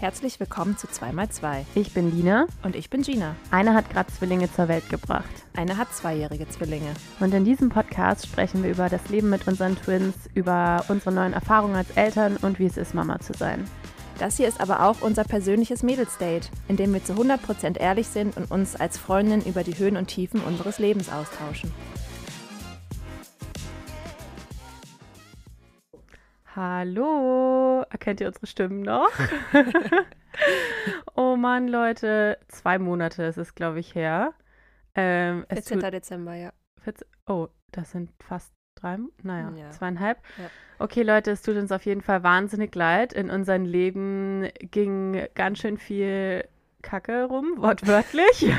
Herzlich willkommen zu 2x2. Ich bin Lina. Und ich bin Gina. Eine hat gerade Zwillinge zur Welt gebracht. Eine hat zweijährige Zwillinge. Und in diesem Podcast sprechen wir über das Leben mit unseren Twins, über unsere neuen Erfahrungen als Eltern und wie es ist, Mama zu sein. Das hier ist aber auch unser persönliches Mädelsdate, in dem wir zu 100% ehrlich sind und uns als Freundin über die Höhen und Tiefen unseres Lebens austauschen. Hallo, erkennt ihr unsere Stimmen noch? oh Mann, Leute, zwei Monate ist es, glaube ich, her. Ähm, 14. Dezember, ja. 14, oh, das sind fast drei, naja, ja. zweieinhalb. Ja. Okay, Leute, es tut uns auf jeden Fall wahnsinnig leid. In unserem Leben ging ganz schön viel Kacke rum, wortwörtlich.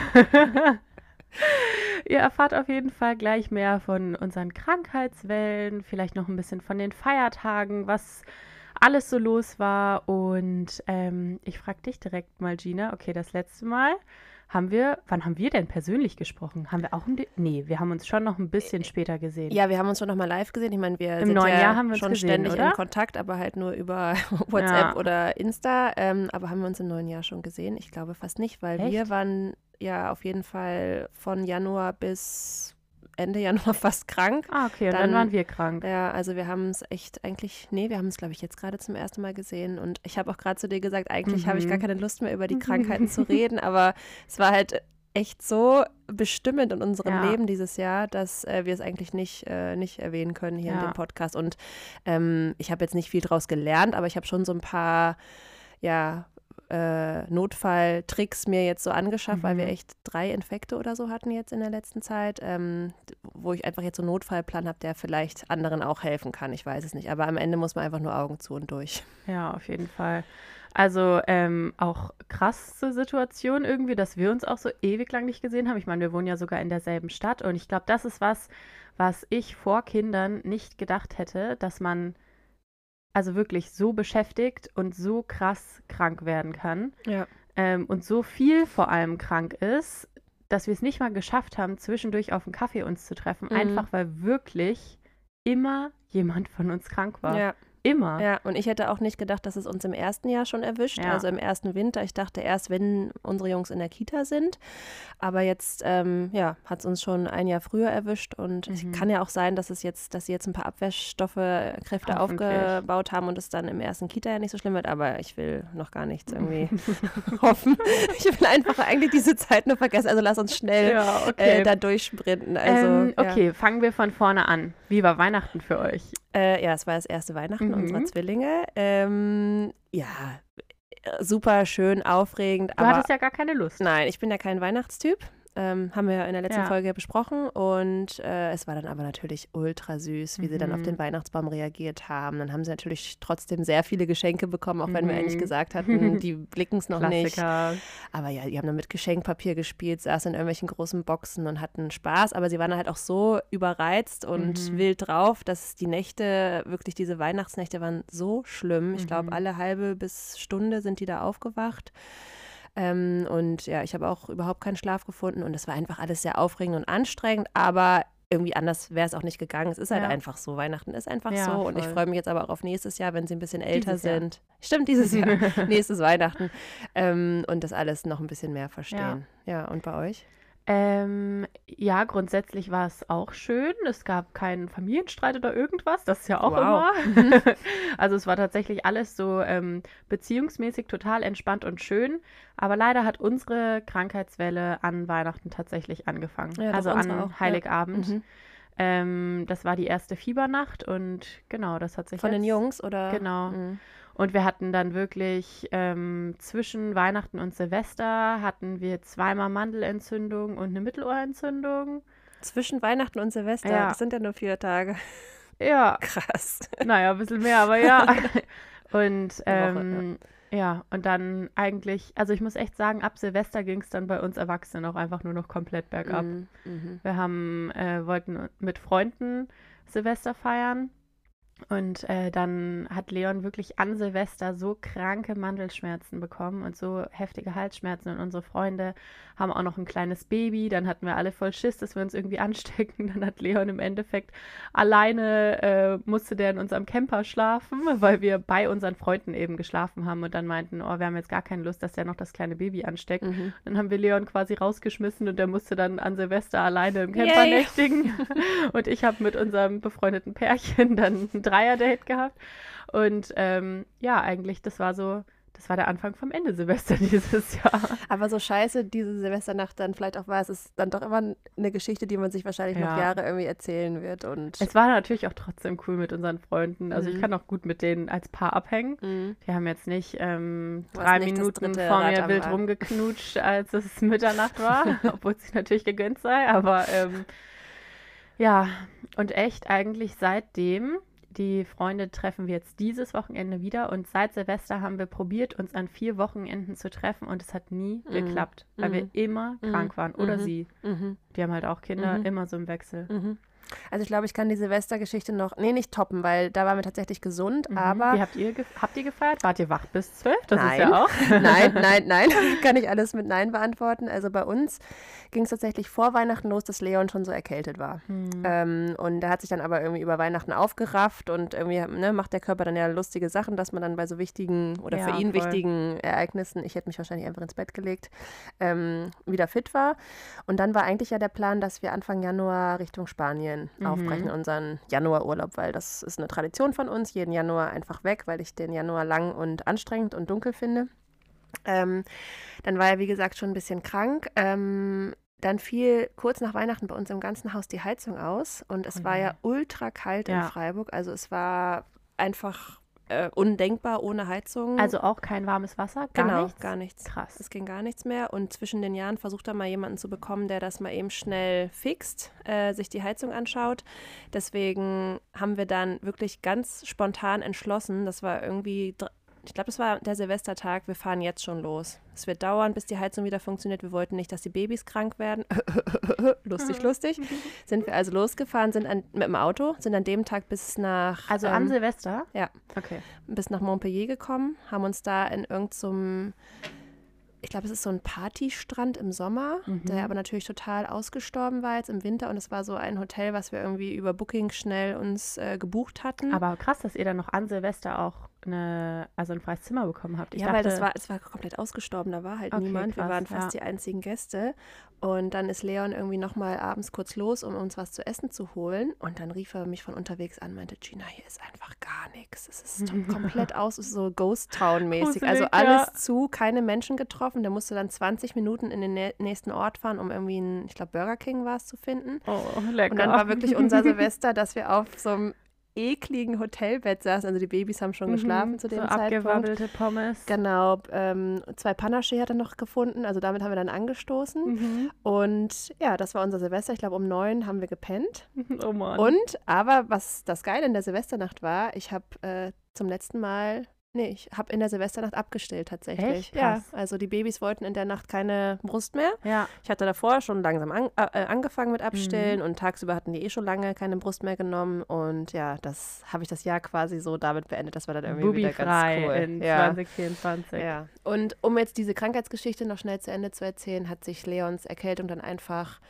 Ihr erfahrt auf jeden Fall gleich mehr von unseren Krankheitswellen, vielleicht noch ein bisschen von den Feiertagen, was alles so los war. Und ähm, ich frage dich direkt mal, Gina, okay, das letzte Mal haben wir, wann haben wir denn persönlich gesprochen? Haben wir auch, ein, nee, wir haben uns schon noch ein bisschen später gesehen. Ja, wir haben uns schon noch mal live gesehen. Ich meine, wir Im sind neuen ja Jahr haben wir schon gesehen, ständig oder? in Kontakt, aber halt nur über WhatsApp ja. oder Insta. Ähm, aber haben wir uns im neuen Jahr schon gesehen? Ich glaube fast nicht, weil Echt? wir waren ja auf jeden Fall von Januar bis Ende Januar fast krank. Ah, okay, und dann, dann waren wir krank. Ja, also wir haben es echt eigentlich, nee, wir haben es, glaube ich, jetzt gerade zum ersten Mal gesehen. Und ich habe auch gerade zu dir gesagt, eigentlich mhm. habe ich gar keine Lust mehr über die Krankheiten zu reden, aber es war halt echt so bestimmend in unserem Ja. Leben dieses Jahr, dass äh, wir es eigentlich nicht, äh, nicht erwähnen können hier in Ja. dem Podcast. Und ähm, ich habe jetzt nicht viel draus gelernt, aber ich habe schon so ein paar, ja, äh, Notfalltricks mir jetzt so angeschafft, weil wir Mhm. echt drei Infekte oder so hatten jetzt in der letzten Zeit, ähm, wo ich einfach jetzt so einen Notfallplan habe, der vielleicht anderen auch helfen kann. Ich weiß es nicht. Aber am Ende muss man einfach nur Augen zu und durch. Ja, auf jeden Fall. Also ähm, auch krasse Situation irgendwie, dass wir uns auch so ewig lang nicht gesehen haben. Ich meine, wir wohnen ja sogar in derselben Stadt und ich glaube, das ist was, was ich vor Kindern nicht gedacht hätte, dass man also wirklich so beschäftigt und so krass krank werden kann Ja. ähm, und so viel vor allem krank ist, dass wir es nicht mal geschafft haben, zwischendurch auf einen Kaffee uns zu treffen, Mhm. einfach weil wirklich immer jemand von uns krank war. Ja. Immer. Ja, und ich hätte auch nicht gedacht, dass es uns im ersten Jahr schon erwischt, Ja. also im ersten Winter. Ich dachte erst, wenn unsere Jungs in der Kita sind. Aber jetzt, ähm, ja, hat es uns schon ein Jahr früher erwischt. Und es Mhm. kann ja auch sein, dass es jetzt, dass sie jetzt ein paar Abwehrstoffe, Kräfte aufgebaut haben und es dann im ersten Kita ja nicht so schlimm wird. Aber ich will noch gar nichts irgendwie hoffen. Ich will einfach eigentlich diese Zeit nur vergessen. Also lass uns schnell Ja, äh, da durchsprinten. Also, ähm, ja. okay, fangen wir von vorne an. Wie war Weihnachten für euch? Äh, ja, es war das erste Weihnachten Mhm. unserer Zwillinge. Ähm, ja, super schön, aufregend. Du aber hattest ja gar keine Lust. nein, ich bin ja kein Weihnachtstyp. Ähm, haben wir in der letzten Ja. Folge besprochen und äh, es war dann aber natürlich ultra süß, wie sie dann auf Mhm. den Weihnachtsbaum reagiert haben. Dann haben sie natürlich trotzdem sehr viele Geschenke bekommen, auch wenn wir eigentlich Mhm. gesagt hatten, die blicken es noch nicht. Klassiker. Aber ja, die haben dann mit Geschenkpapier gespielt, saßen in irgendwelchen großen Boxen und hatten Spaß. Aber sie waren halt auch so überreizt und Mhm. wild drauf, dass die Nächte, wirklich diese Weihnachtsnächte waren so schlimm. Ich glaube, Mhm. alle halbe bis Stunde sind die da aufgewacht. Ähm, und ja, ich habe auch überhaupt keinen Schlaf gefunden und es war einfach alles sehr aufregend und anstrengend, aber irgendwie anders wäre es auch nicht gegangen. Es ist halt Ja. einfach so. Weihnachten ist einfach Ja, so. Und ich voll. freue mich jetzt aber auch auf nächstes Jahr, wenn sie ein bisschen älter Dieses Jahr. sind. Stimmt, dieses Jahr. Nächstes Weihnachten. Ähm, und das alles noch ein bisschen mehr verstehen. Ja, und bei euch? Ähm, ja, grundsätzlich war es auch schön. Es gab keinen Familienstreit oder irgendwas. Das ist ja auch Wow. immer. also es war tatsächlich alles so ähm, beziehungsmäßig total entspannt und schön. Aber leider hat unsere Krankheitswelle an Weihnachten tatsächlich angefangen. Ja, also an auch, ja. Heiligabend. Mhm. Ähm, das war die erste Fiebernacht und genau, das hat sich Von den jetzt- Jungs oder? Genau. Mhm. Und wir hatten dann wirklich ähm, zwischen Weihnachten und Silvester hatten wir zweimal Mandelentzündung und eine Mittelohrentzündung. Zwischen Weihnachten und Silvester. Ja. Das sind ja nur vier Tage. Ja, Krass. naja, ein bisschen mehr, aber ja. Und Eine Woche, ähm, ja, und dann eigentlich, also ich muss echt sagen, ab Silvester ging es dann bei uns Erwachsenen auch einfach nur noch komplett bergab. Mhm. Mhm. Wir haben, äh, wollten mit Freunden Silvester feiern Und äh, dann hat Leon wirklich an Silvester so kranke Mandelschmerzen bekommen und so heftige Halsschmerzen. Und unsere Freunde haben auch noch ein kleines Baby. Dann hatten wir alle voll Schiss, dass wir uns irgendwie anstecken. Dann hat Leon im Endeffekt alleine, äh, musste der in unserem Camper schlafen, weil wir bei unseren Freunden eben geschlafen haben und dann meinten, oh, wir haben jetzt gar keine Lust, dass der noch das kleine Baby ansteckt. Mhm. Dann haben wir Leon quasi rausgeschmissen und der musste dann an Silvester alleine im Camper Yay. nächtigen. und ich habe mit unserem befreundeten Pärchen dann Dreier-Date gehabt. Und ähm, ja, eigentlich, das war so das war der Anfang vom Ende Silvester dieses Jahr. Aber so scheiße diese Silvesternacht dann vielleicht auch war, es ist dann doch immer eine Geschichte, die man sich wahrscheinlich ja. noch Jahre irgendwie erzählen wird. Und es war natürlich auch trotzdem cool mit unseren Freunden. Also mhm. ich kann auch gut mit denen als Paar abhängen. Mhm. Die haben jetzt nicht ähm, drei nicht Minuten vor mir wild rumgeknutscht, als es Mitternacht war, obwohl es sich natürlich gegönnt sei. Aber ähm, ja, und echt eigentlich seitdem die Freunde treffen wir jetzt dieses Wochenende wieder und seit Silvester haben wir probiert, uns an vier Wochenenden zu treffen und es hat nie mhm. geklappt, weil mhm. wir immer mhm. krank waren oder mhm. sie. Mhm. Die haben halt auch Kinder, mhm. immer so im Wechsel. Also ich glaube, ich kann die Silvestergeschichte noch, nee, nicht toppen, weil da waren wir tatsächlich gesund, mhm. aber... Wie habt ihr, habt ihr gefeiert? Wart ihr wach bis zwölf? Das nein. ist ja auch... nein, nein, nein, kann ich alles mit Nein beantworten. Also bei uns ging es tatsächlich vor Weihnachten los, dass Leon schon so erkältet war. Mhm. Ähm, und er hat sich dann aber irgendwie über Weihnachten aufgerafft und irgendwie ne, macht der Körper dann ja lustige Sachen, dass man dann bei so wichtigen oder ja, für ihn voll. wichtigen Ereignissen, ich hätte mich wahrscheinlich einfach ins Bett gelegt, ähm, wieder fit war. Und dann war eigentlich ja der Plan, dass wir Anfang Januar Richtung Spanien mhm. aufbrechen unseren Januarurlaub, weil das ist eine Tradition von uns, jeden Januar einfach weg, weil ich den Januar lang und anstrengend und dunkel finde. Ähm, dann war er, wie gesagt, schon ein bisschen krank. Ähm, dann fiel kurz nach Weihnachten bei uns im ganzen Haus die Heizung aus und es oh war ja ultra kalt ja. in Freiburg. Also es war einfach äh, undenkbar ohne Heizung. Also auch kein warmes Wasser? Gar genau, nichts? gar nichts. Krass. Es ging gar nichts mehr. Und zwischen den Jahren versucht er mal jemanden zu bekommen, der das mal eben schnell fixt, äh, sich die Heizung anschaut. Deswegen haben wir dann wirklich ganz spontan entschlossen, das war irgendwie ich glaube, das war der Silvestertag, wir fahren jetzt schon los. Es wird dauern, bis die Heizung wieder funktioniert. Wir wollten nicht, dass die Babys krank werden. lustig, lustig. Sind wir also losgefahren, sind an, mit dem Auto, sind an dem Tag bis nach. Also ähm, an Silvester? Ja. Okay. Bis nach Montpellier gekommen, haben uns da in irgendeinem. So ich glaube, es ist so ein Partystrand im Sommer, mhm. der aber natürlich total ausgestorben war jetzt im Winter. Und es war so ein Hotel, was wir irgendwie über Booking schnell uns äh, gebucht hatten. Aber krass, dass ihr dann noch an Silvester auch eine, also ein freies Zimmer bekommen habt. Ich ja, dachte, weil das war, es war komplett ausgestorben, da war halt okay, niemand. Krass, wir waren fast ja. die einzigen Gäste. Und dann ist Leon irgendwie nochmal abends kurz los, um uns was zu essen zu holen. Und dann rief er mich von unterwegs an, meinte, Gina, hier ist einfach gar nichts. Es ist komplett aus, es ist so Ghost Town-mäßig. Also alles ja. zu, keine Menschen getroffen. Der musste dann 20 Minuten in den nächsten Ort fahren, um irgendwie einen, ich glaube, Burger King war es zu finden. Oh, lecker. Und dann war wirklich unser Silvester, dass wir auf so einem ekligen Hotelbett saßen. Also die Babys haben schon mhm, geschlafen zu dem so Zeitpunkt. abgewabbelte Pommes. Genau. Ähm, zwei Panache hat er noch gefunden. Also damit haben wir dann angestoßen. Mhm. Und ja, das war unser Silvester. Ich glaube, um neun haben wir gepennt. Oh Mann. Und, aber was das Geile in der Silvesternacht war, ich habe äh, zum letzten Mal Nee, ich habe in der Silvesternacht abgestillt tatsächlich. Echt? Ja, also die Babys wollten in der Nacht keine Brust mehr. Ja. Ich hatte davor schon langsam an, äh, angefangen mit Abstillen mhm. und tagsüber hatten die eh schon lange keine Brust mehr genommen und ja, das habe ich das Jahr quasi so damit beendet. Das war dann irgendwie wieder ganz cool. in ja. 2024. Ja. Und um jetzt diese Krankheitsgeschichte noch schnell zu Ende zu erzählen, hat sich Leons Erkältung dann einfach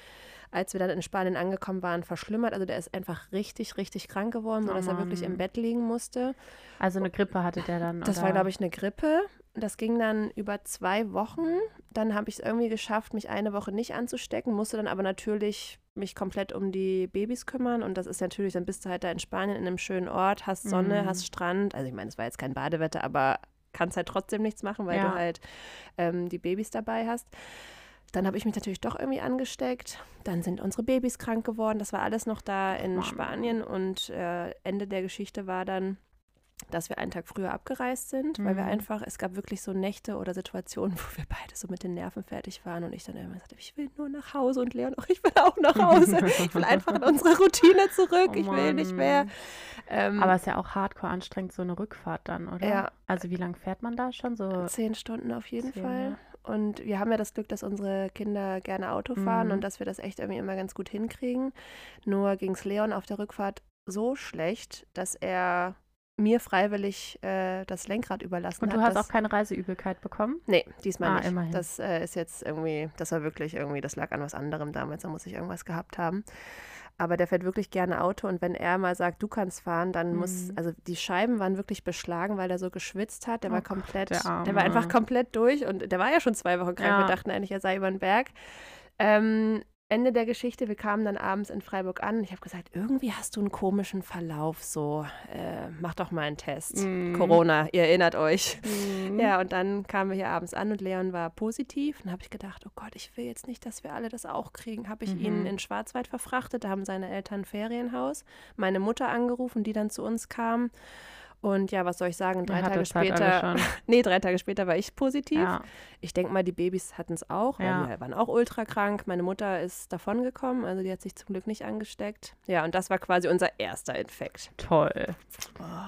als wir dann in Spanien angekommen waren, verschlimmert. Also der ist einfach richtig, richtig krank geworden, sodass oh er wirklich im Bett liegen musste. Also eine Grippe hatte der dann? Das oder? war, glaube ich, eine Grippe. Das ging dann über zwei Wochen. Dann habe ich es irgendwie geschafft, mich eine Woche nicht anzustecken, musste dann aber natürlich mich komplett um die Babys kümmern. Und das ist natürlich, dann bist du halt da in Spanien in einem schönen Ort, hast Sonne, mm. hast Strand. Also ich meine, es war jetzt kein Badewetter, aber kannst halt trotzdem nichts machen, weil ja. du halt ähm, die Babys dabei hast. Dann habe ich mich natürlich doch irgendwie angesteckt. Dann sind unsere Babys krank geworden. Das war alles noch da in. Spanien. Und äh, Ende der Geschichte war dann, dass wir einen Tag früher abgereist sind, mhm. weil wir mhm. einfach, es gab wirklich so Nächte oder Situationen, wo wir beide so mit den Nerven fertig waren und ich dann immer sagte, ich will nur nach Hause und Leon auch, ich will auch nach Hause. ich will einfach in unsere Routine zurück, oh ich will nicht mehr. Ähm, Aber es ist ja auch hardcore anstrengend, so eine Rückfahrt dann, oder? Ja. Also wie lange fährt man da schon? So zehn Stunden auf jeden zehn, Fall. Und wir haben ja das Glück, dass unsere Kinder gerne Auto fahren mhm. und dass wir das echt irgendwie immer ganz gut hinkriegen. Nur ging es Leon auf der Rückfahrt so schlecht, dass er mir freiwillig äh, das Lenkrad überlassen Und hat. du hast das, auch keine Reiseübelkeit bekommen? Nee, diesmal Ah, nicht. immerhin. Das äh, ist jetzt irgendwie, das war wirklich irgendwie, das lag an was anderem damals, da muss ich irgendwas gehabt haben. Aber der fährt wirklich gerne Auto und wenn er mal sagt, du kannst fahren, dann muss, Mhm. also die Scheiben waren wirklich beschlagen, weil er so geschwitzt hat. Der Oh war Gott, komplett, der der, war einfach komplett durch und der war ja schon zwei Wochen krank. Ja. Wir dachten eigentlich, er sei über den Berg. Ähm, Ende der Geschichte, wir kamen dann abends in Freiburg an. Ich habe gesagt, irgendwie hast du einen komischen Verlauf, so, äh, mach doch mal einen Test. Mhm. Corona, ihr erinnert euch. Mhm. Ja, und dann kamen wir hier abends an und Leon war positiv. Dann habe ich gedacht, oh Gott, ich will jetzt nicht, dass wir alle das auch kriegen. Habe ich ihn Mhm. in Schwarzwald verfrachtet. Da haben seine Eltern ein Ferienhaus. Meine Mutter angerufen, die dann zu uns kam. Und ja, was soll ich sagen? Drei Tage später, nee, drei Tage später war ich positiv. Ja. Ich denke mal, die Babys hatten es auch, Ja. die waren auch ultra krank. Meine Mutter ist davongekommen, also die hat sich zum Glück nicht angesteckt. Ja, und das war quasi unser erster Infekt. Toll.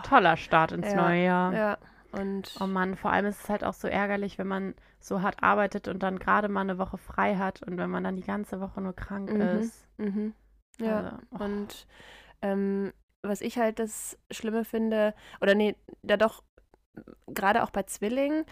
Toller Start ins Ja, neue Jahr. Ja, und Oh Mann, vor allem ist es halt auch so ärgerlich, wenn man so hart arbeitet und dann gerade mal eine Woche frei hat und wenn man dann die ganze Woche nur krank Mhm. ist. Mhm. Ja, Also, oh. und ähm, was ich halt das Schlimme finde, oder nee, da doch, gerade auch bei Zwillingen,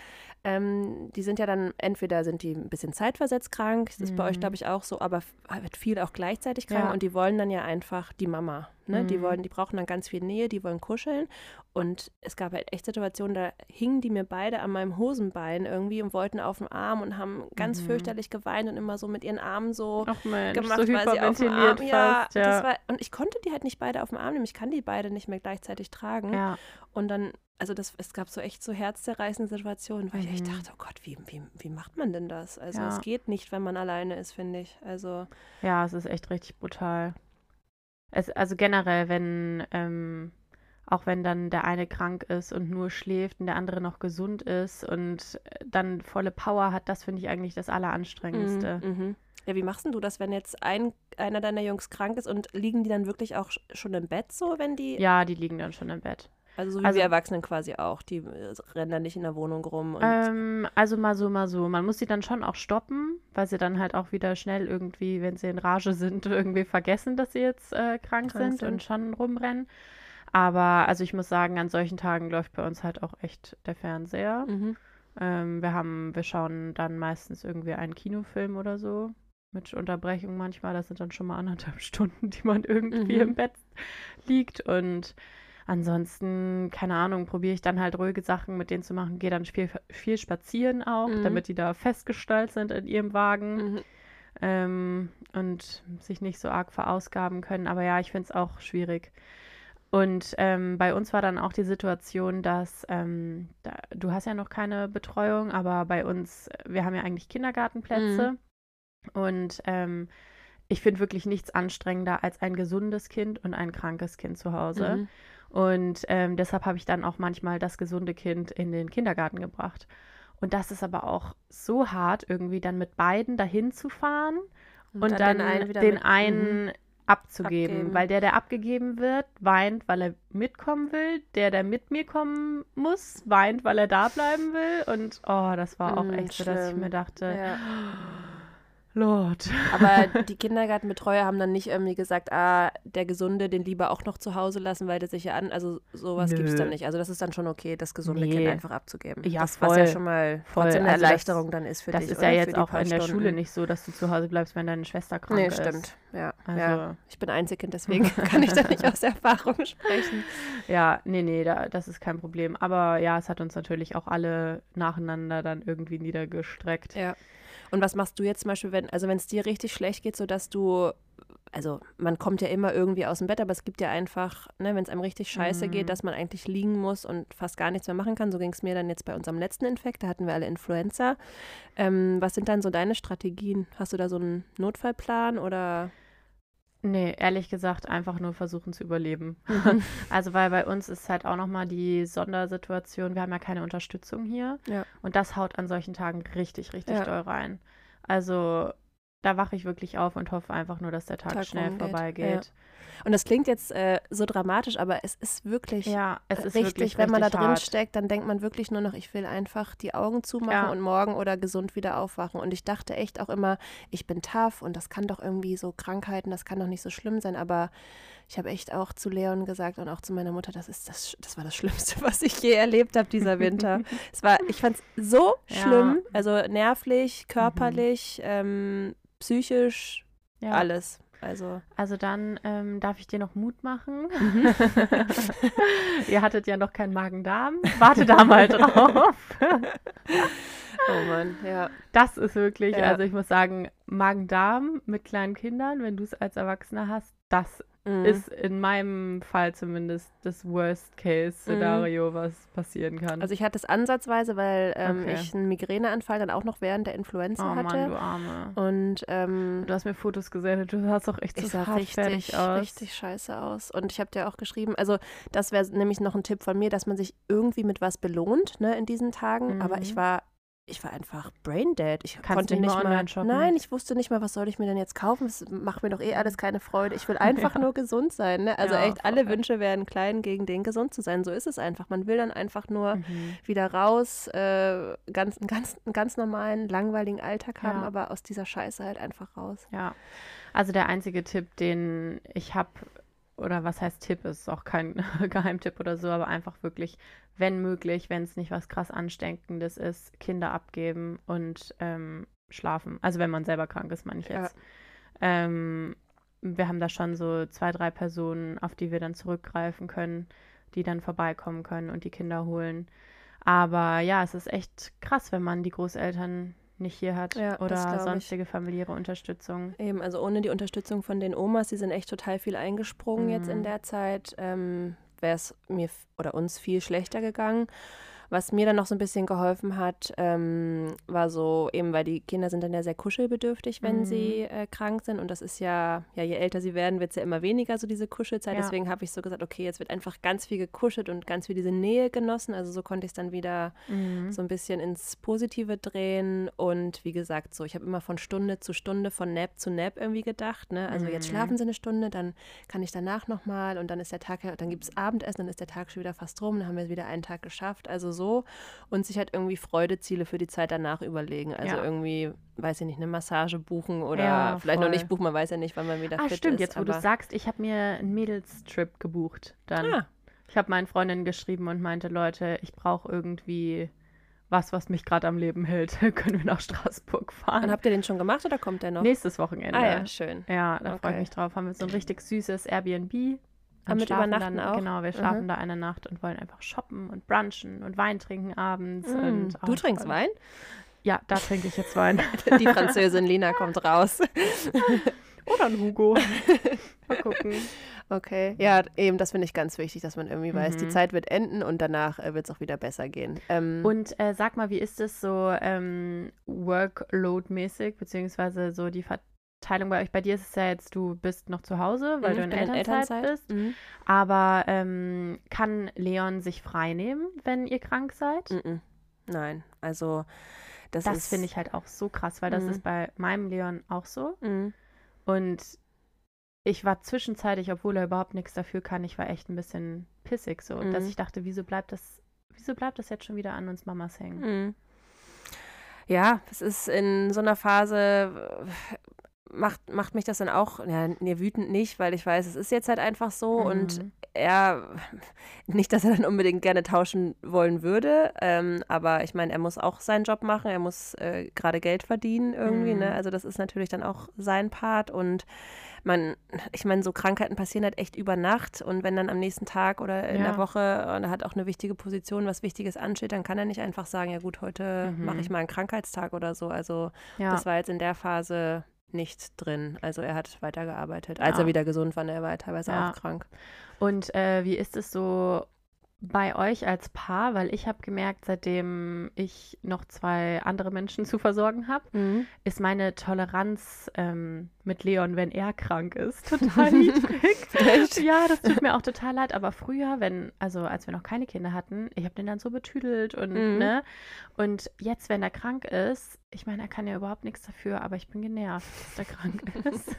ähm, die sind ja dann, entweder sind die ein bisschen zeitversetzt krank, das ist bei euch, Mhm. glaube ich, auch so, aber wird viel auch gleichzeitig krank Ja. und die wollen dann ja einfach die Mama. Ne? Die Mhm. wollen, die brauchen dann ganz viel Nähe, die wollen kuscheln. Und es gab halt echt Situationen, da hingen die mir beide an meinem Hosenbein irgendwie und wollten auf den Arm und haben ganz Mhm. fürchterlich geweint und immer so mit ihren Armen so Mensch, gemacht, so weil sie auf dem Arm, ja, fast. Ja, Das war, und ich konnte die halt nicht beide auf dem Arm nehmen. Ich kann die beide nicht mehr gleichzeitig tragen. ja. Und dann, also das, es gab so echt so herzzerreißende Situationen, weil ich echt Mhm. dachte, oh Gott, wie, wie, wie macht man denn das? Also Ja. es geht nicht, wenn man alleine ist, finde ich. Also ja, es ist echt richtig brutal. Es, also generell, wenn, ähm, auch wenn dann der eine krank ist und nur schläft und der andere noch gesund ist und äh, dann volle Power hat, das finde ich eigentlich das Alleranstrengendste. Mhm, mhm. Ja, wie machst denn du das, wenn jetzt ein, einer deiner Jungs krank ist und liegen die dann wirklich auch sch- schon im Bett so, wenn die, Ja, die liegen dann schon im Bett. Also so wie also- wir Erwachsenen quasi auch, die äh, rennen dann nicht in der Wohnung rum Ähm, also mal so, mal so. Man muss sie dann schon auch stoppen, weil sie dann halt auch wieder schnell irgendwie, wenn sie in Rage sind, irgendwie vergessen, dass sie jetzt äh, krank, Krank sind, sind. und schon rumrennen. Aber also ich muss sagen, an solchen Tagen läuft bei uns halt auch echt der Fernseher. mhm. Ähm, wir haben, wir schauen dann meistens irgendwie einen Kinofilm oder so. Mit Unterbrechung manchmal. Das sind dann schon mal anderthalb Stunden, die man irgendwie Mhm. im Bett liegt. Und ansonsten, keine Ahnung, probiere ich dann halt ruhige Sachen mit denen zu machen. Gehe dann viel, viel spazieren auch, Mhm. damit die da festgestellt sind in ihrem Wagen Mhm. ähm, und sich nicht so arg verausgaben können. Aber ja, ich finde es auch schwierig. Und ähm, bei uns war dann auch die Situation, dass ähm, da, du hast ja noch keine Betreuung, aber bei uns, wir haben ja eigentlich Kindergartenplätze. Und ähm, ich finde wirklich nichts anstrengender als ein gesundes Kind und ein krankes Kind zu Hause. Und ähm, deshalb habe ich dann auch manchmal das gesunde Kind in den Kindergarten gebracht. Und das ist aber auch so hart, irgendwie dann mit beiden dahin zu fahren und, dann, den einen den mit- einen Mhm. abzugeben. Abgeben. Weil der, der abgegeben wird, weint, weil er mitkommen will. Der, der mit mir kommen muss, weint, weil er da bleiben will. Und oh, das war auch Mm, echt so, dass ich schlimm. mir dachte, Ja. Lord. Aber die Kindergartenbetreuer haben dann nicht irgendwie gesagt, ah, der Gesunde, den lieber auch noch zu Hause lassen, weil der sich ja an. Also sowas gibt es dann nicht. Also das ist dann schon okay, das gesunde Kind Nee. einfach abzugeben. Ja, das, Was ja voll. schon mal Voll. eine Also das- Erleichterung dann ist für Das dich. ist oder? ja jetzt auch in der Stunden. Schule nicht so, dass du zu Hause bleibst, wenn deine Schwester krank Nee, ist. stimmt. Ja. Also- ja. Ich bin Einzelkind, deswegen kann ich da nicht aus Erfahrung sprechen. Ja, nee, nee, da, das ist kein Problem. Aber ja, es hat uns natürlich auch alle nacheinander dann irgendwie niedergestreckt. Ja. Und was machst du jetzt zum Beispiel, wenn, also wenn es dir richtig schlecht geht, sodass du, also man kommt ja immer irgendwie aus dem Bett, aber es gibt ja einfach, ne, wenn es einem richtig scheiße Mhm. geht, dass man eigentlich liegen muss und fast gar nichts mehr machen kann. So ging es mir dann jetzt bei unserem letzten Infekt, da hatten wir alle Influenza. Ähm, was sind dann so deine Strategien? Hast du da so einen Notfallplan oder? Nee, ehrlich gesagt, einfach nur versuchen zu überleben. Mhm. Also, weil bei uns ist halt auch nochmal die Sondersituation, wir haben ja keine Unterstützung hier. Ja. Und das haut an solchen Tagen richtig, richtig Ja. doll rein. Also, da wache ich wirklich auf und hoffe einfach nur, dass der Tag, Tag schnell vorbeigeht. Und das klingt jetzt äh, so dramatisch, aber es ist wirklich Ja, es ist richtig, wirklich wenn man da drin hart. steckt, dann denkt man wirklich nur noch, ich will einfach die Augen zumachen Ja. und morgen oder gesund wieder aufwachen. Und ich dachte echt auch immer, ich bin tough und das kann doch irgendwie so Krankheiten, das kann doch nicht so schlimm sein. Aber ich habe echt auch zu Leon gesagt und auch zu meiner Mutter, das ist das, das war das Schlimmste, was ich je erlebt habe, dieser Winter. es war, ich fand es so schlimm, ja. also nervlich, körperlich, mhm. ähm, psychisch, ja. alles. Also, also dann ähm, darf ich dir noch Mut machen. Mhm. Ihr hattet ja noch keinen Magen-Darm. Warte da mal drauf. oh Mann, ja. Das ist wirklich, ja. also ich muss sagen, Magen-Darm mit kleinen Kindern, wenn du es als Erwachsener hast, das Mhm. ist in meinem Fall zumindest das Worst-Case-Szenario, mhm. was passieren kann. Also ich hatte es ansatzweise, weil ähm, okay. ich einen Migräneanfall dann auch noch während der Influenza oh, hatte. Mann, du Arme. Und ähm, du hast mir Fotos gesehen, du sahst auch echt so sah richtig, aus. richtig scheiße aus. Und ich habe dir auch geschrieben, also das wäre nämlich noch ein Tipp von mir, dass man sich irgendwie mit was belohnt ne, in diesen Tagen. Mhm. Aber ich mhm. war ich war einfach brain dead. Ich Kannst konnte nicht, nicht mal shoppen. Nein, ich wusste nicht mal, was soll ich mir denn jetzt kaufen? Das macht mir doch eh alles keine Freude. Ich will einfach ja. nur gesund sein. Ne? Also ja, echt, alle Wünsche werden klein gegen den gesund zu sein. So ist es einfach. Man will dann einfach nur mhm. wieder raus, äh, ganz, einen, ganz, einen ganz normalen, langweiligen Alltag haben, ja. aber aus dieser Scheiße halt einfach raus. Ja. Also der einzige Tipp, den ich habe, oder was heißt Tipp, ist auch kein Geheimtipp oder so, aber einfach wirklich wenn möglich, wenn es nicht was krass Ansteckendes ist, Kinder abgeben und ähm, schlafen. Also wenn man selber krank ist, meine ich jetzt. Ja. Ähm, wir haben da schon so zwei, drei Personen, auf die wir dann zurückgreifen können, die dann vorbeikommen können und die Kinder holen. Aber ja, es ist echt krass, wenn man die Großeltern nicht hier hat ja, oder sonstige familiäre Unterstützung. Eben, also ohne die Unterstützung von den Omas, die sind echt total viel eingesprungen mhm. jetzt in mhm. der Zeit. Ähm, wäre es mir oder uns viel schlechter gegangen. Was mir dann noch so ein bisschen geholfen hat, ähm, war so, eben weil die Kinder sind dann ja sehr kuschelbedürftig, wenn mhm. sie äh, krank sind. Und das ist ja, ja, je älter sie werden, wird es ja immer weniger, so diese Kuschelzeit. Ja. Deswegen habe ich so gesagt, okay, jetzt wird einfach ganz viel gekuschelt und ganz viel diese Nähe genossen. Also so konnte ich es dann wieder mhm. so ein bisschen ins Positive drehen. Und wie gesagt, so, ich habe immer von Stunde zu Stunde, von Nap zu Nap irgendwie gedacht. Ne? Also mhm. jetzt schlafen sie eine Stunde, dann kann ich danach nochmal und dann ist der Tag, dann gibt es Abendessen, dann ist der Tag schon wieder fast rum, dann haben wir wieder einen Tag geschafft. Also so so und sich halt irgendwie Freudeziele für die Zeit danach überlegen. Also ja. irgendwie, weiß ich nicht, eine Massage buchen oder ja, vielleicht noch nicht buchen, man weiß ja nicht, wann man wieder ah, fit stimmt, ist. jetzt wo du sagst, ich habe mir einen Mädelstrip gebucht dann. Ah. Ich habe meinen Freundinnen geschrieben und meinte, Leute, ich brauche irgendwie was, was mich gerade am Leben hält. Können wir nach Straßburg fahren. Und habt ihr den schon gemacht oder kommt der noch? Nächstes Wochenende. Ah ja, schön. Ja, da okay. freue ich mich drauf. Haben wir so ein richtig süßes Airbnb und mit Übernachten dann, auch? Genau, wir schlafen mhm. da eine Nacht und wollen einfach shoppen und brunchen und Wein trinken abends. Mhm. Und, du trinkst Wein? Ja, da trinke ich jetzt Wein. Die Französin Lina kommt raus. Oder ein Hugo. Mal gucken. Okay, ja, eben, das finde ich ganz wichtig, dass man irgendwie weiß, mhm. die Zeit wird enden und danach äh, wird es auch wieder besser gehen. Ähm, und äh, sag mal, wie ist es so ähm, Workload-mäßig, beziehungsweise so die Ver Teilung bei euch. Bei dir ist es ja jetzt, du bist noch zu Hause, weil mhm, du in Elternzeit, Elternzeit, bist. Mhm. Aber ähm, kann Leon sich freinehmen, wenn ihr krank seid? Mhm. Nein, also das, das finde ich halt auch so krass, weil das mhm. ist bei meinem Leon auch so. Mhm. Und ich war zwischenzeitlich, obwohl er überhaupt nichts dafür kann, ich war echt ein bisschen pissig so, dass mhm. ich dachte, wieso bleibt das, wieso bleibt das jetzt schon wieder an uns Mamas hängen? Ja, es ist in so einer Phase, macht, macht mich das dann auch, ja, nee, wütend nicht, weil ich weiß, es ist jetzt halt einfach so mhm. und er, nicht, dass er dann unbedingt gerne tauschen wollen würde, ähm, aber ich meine, er muss auch seinen Job machen, er muss äh, gerade Geld verdienen irgendwie, ne? mhm. ne? Also das ist natürlich dann auch sein Part und man, ich meine, so Krankheiten passieren halt echt über Nacht und wenn dann am nächsten Tag oder in ja. der Woche und er hat auch eine wichtige Position, was Wichtiges ansteht, dann kann er nicht einfach sagen, ja gut, heute mhm. mache ich mal einen Krankheitstag oder so. Also ja. das war jetzt in der Phase nicht drin. Also er hat weitergearbeitet, als ja. er wieder gesund war. Er war teilweise ja. auch krank. Und äh, wie ist es so bei euch als Paar, weil ich habe gemerkt, seitdem ich noch zwei andere Menschen zu versorgen habe, mhm. ist meine Toleranz ähm, mit Leon, wenn er krank ist, total niedrig. ja, das tut mir auch total leid. Aber früher, wenn, also als wir noch keine Kinder hatten, ich habe den dann so betüdelt und mhm. ne. Und jetzt, wenn er krank ist, ich meine, er kann ja überhaupt nichts dafür, aber ich bin genervt, dass er krank ist.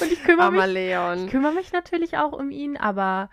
und ich kümmere mich, Leon. ich kümmere mich natürlich auch um ihn, aber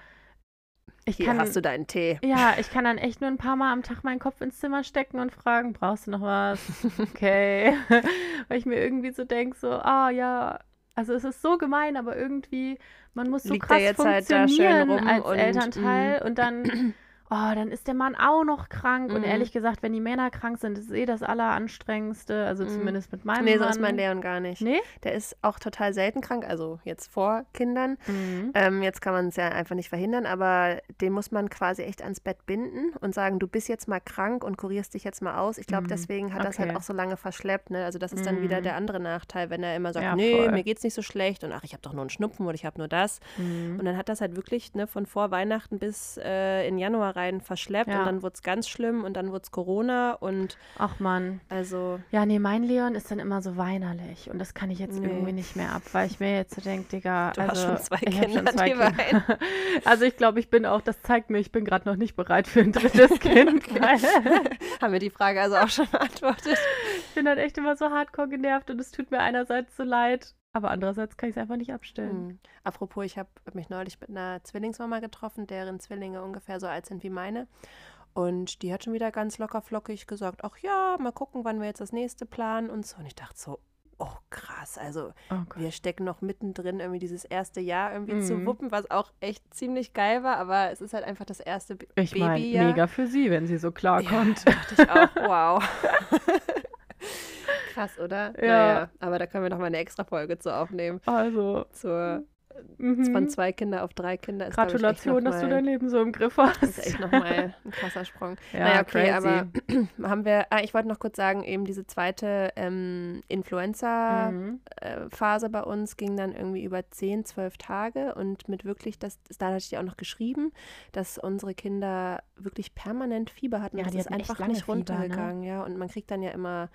ich Hier kann, hast du deinen Tee. Ja, ich kann dann echt nur ein paar Mal am Tag meinen Kopf ins Zimmer stecken und fragen, brauchst du noch was? Okay. Weil ich mir irgendwie so denke, so, ah ja, Also es ist so gemein, aber irgendwie, man muss so Liegt krass funktionieren halt als und, Elternteil mm. und dann oh, dann ist der Mann auch noch krank. Mhm. Und ehrlich gesagt, wenn die Männer krank sind, ist eh das Alleranstrengendste. Also mhm. zumindest mit meinem nee, Mann. Nee, so ist mein Leon gar nicht. Nee? Der ist auch total selten krank, also jetzt vor Kindern. Mhm. Ähm, jetzt kann man es ja einfach nicht verhindern, aber den muss man quasi echt ans Bett binden und sagen, du bist jetzt mal krank und kurierst dich jetzt mal aus. Ich glaube, mhm. deswegen hat okay. das halt auch so lange verschleppt. Ne? Also das ist dann wieder mhm. der andere Nachteil, wenn er immer sagt, ja, nee, voll. mir geht's nicht so schlecht und ach, ich habe doch nur einen Schnupfen oder ich habe nur das. Mhm. Und dann hat das halt wirklich ne, von vor Weihnachten bis äh, in Januar rein verschleppt. Ja und dann wurde es ganz schlimm und dann wurde es Corona und. Ach man. Also. Ja, nee, mein Leon ist dann immer so weinerlich und das kann ich jetzt nee. irgendwie nicht mehr ab, weil ich mir jetzt so denke, Digga. Du also, hast schon zwei Kinder, schon zwei Kinder. also ich glaube, ich bin auch, das zeigt mir, ich bin gerade noch nicht bereit für ein drittes Kind. Haben wir die Frage also auch schon beantwortet? Ich bin halt echt immer so hardcore genervt und es tut mir einerseits so leid, aber andererseits kann ich es einfach nicht abstellen. Mhm. Apropos, ich habe mich neulich mit einer Zwillingsmama getroffen, deren Zwillinge ungefähr so alt sind wie meine. Und die hat schon wieder ganz locker flockig gesagt, ach ja, mal gucken, wann wir jetzt das nächste planen und so. Und ich dachte so, oh krass, also oh wir stecken noch mittendrin, irgendwie dieses erste Jahr irgendwie mhm. zu wuppen, was auch echt ziemlich geil war, aber es ist halt einfach das erste B ich Babyjahr. Ich meine, mega für sie, wenn sie so klarkommt. Ja, dachte ich auch, wow. krass, oder? Ja. Naja, aber da können wir noch mal eine extra Folge zu aufnehmen. Also. Zur Mhm. Von zwei Kinder auf drei Kinder ist Gratulation, dass du dein Leben so im Griff hast. Das ist echt nochmal ein krasser Sprung. ja, naja, okay, crazy. aber haben wir, ah, ich wollte noch kurz sagen, eben diese zweite ähm, Influenza-Phase mhm. äh, bei uns ging dann irgendwie über zehn, zwölf Tage und mit wirklich, das, da hatte ich dir auch noch geschrieben, dass unsere Kinder wirklich permanent Fieber hatten. Ja, das ist einfach nicht runtergegangen, ne? ja. Und man kriegt dann ja immer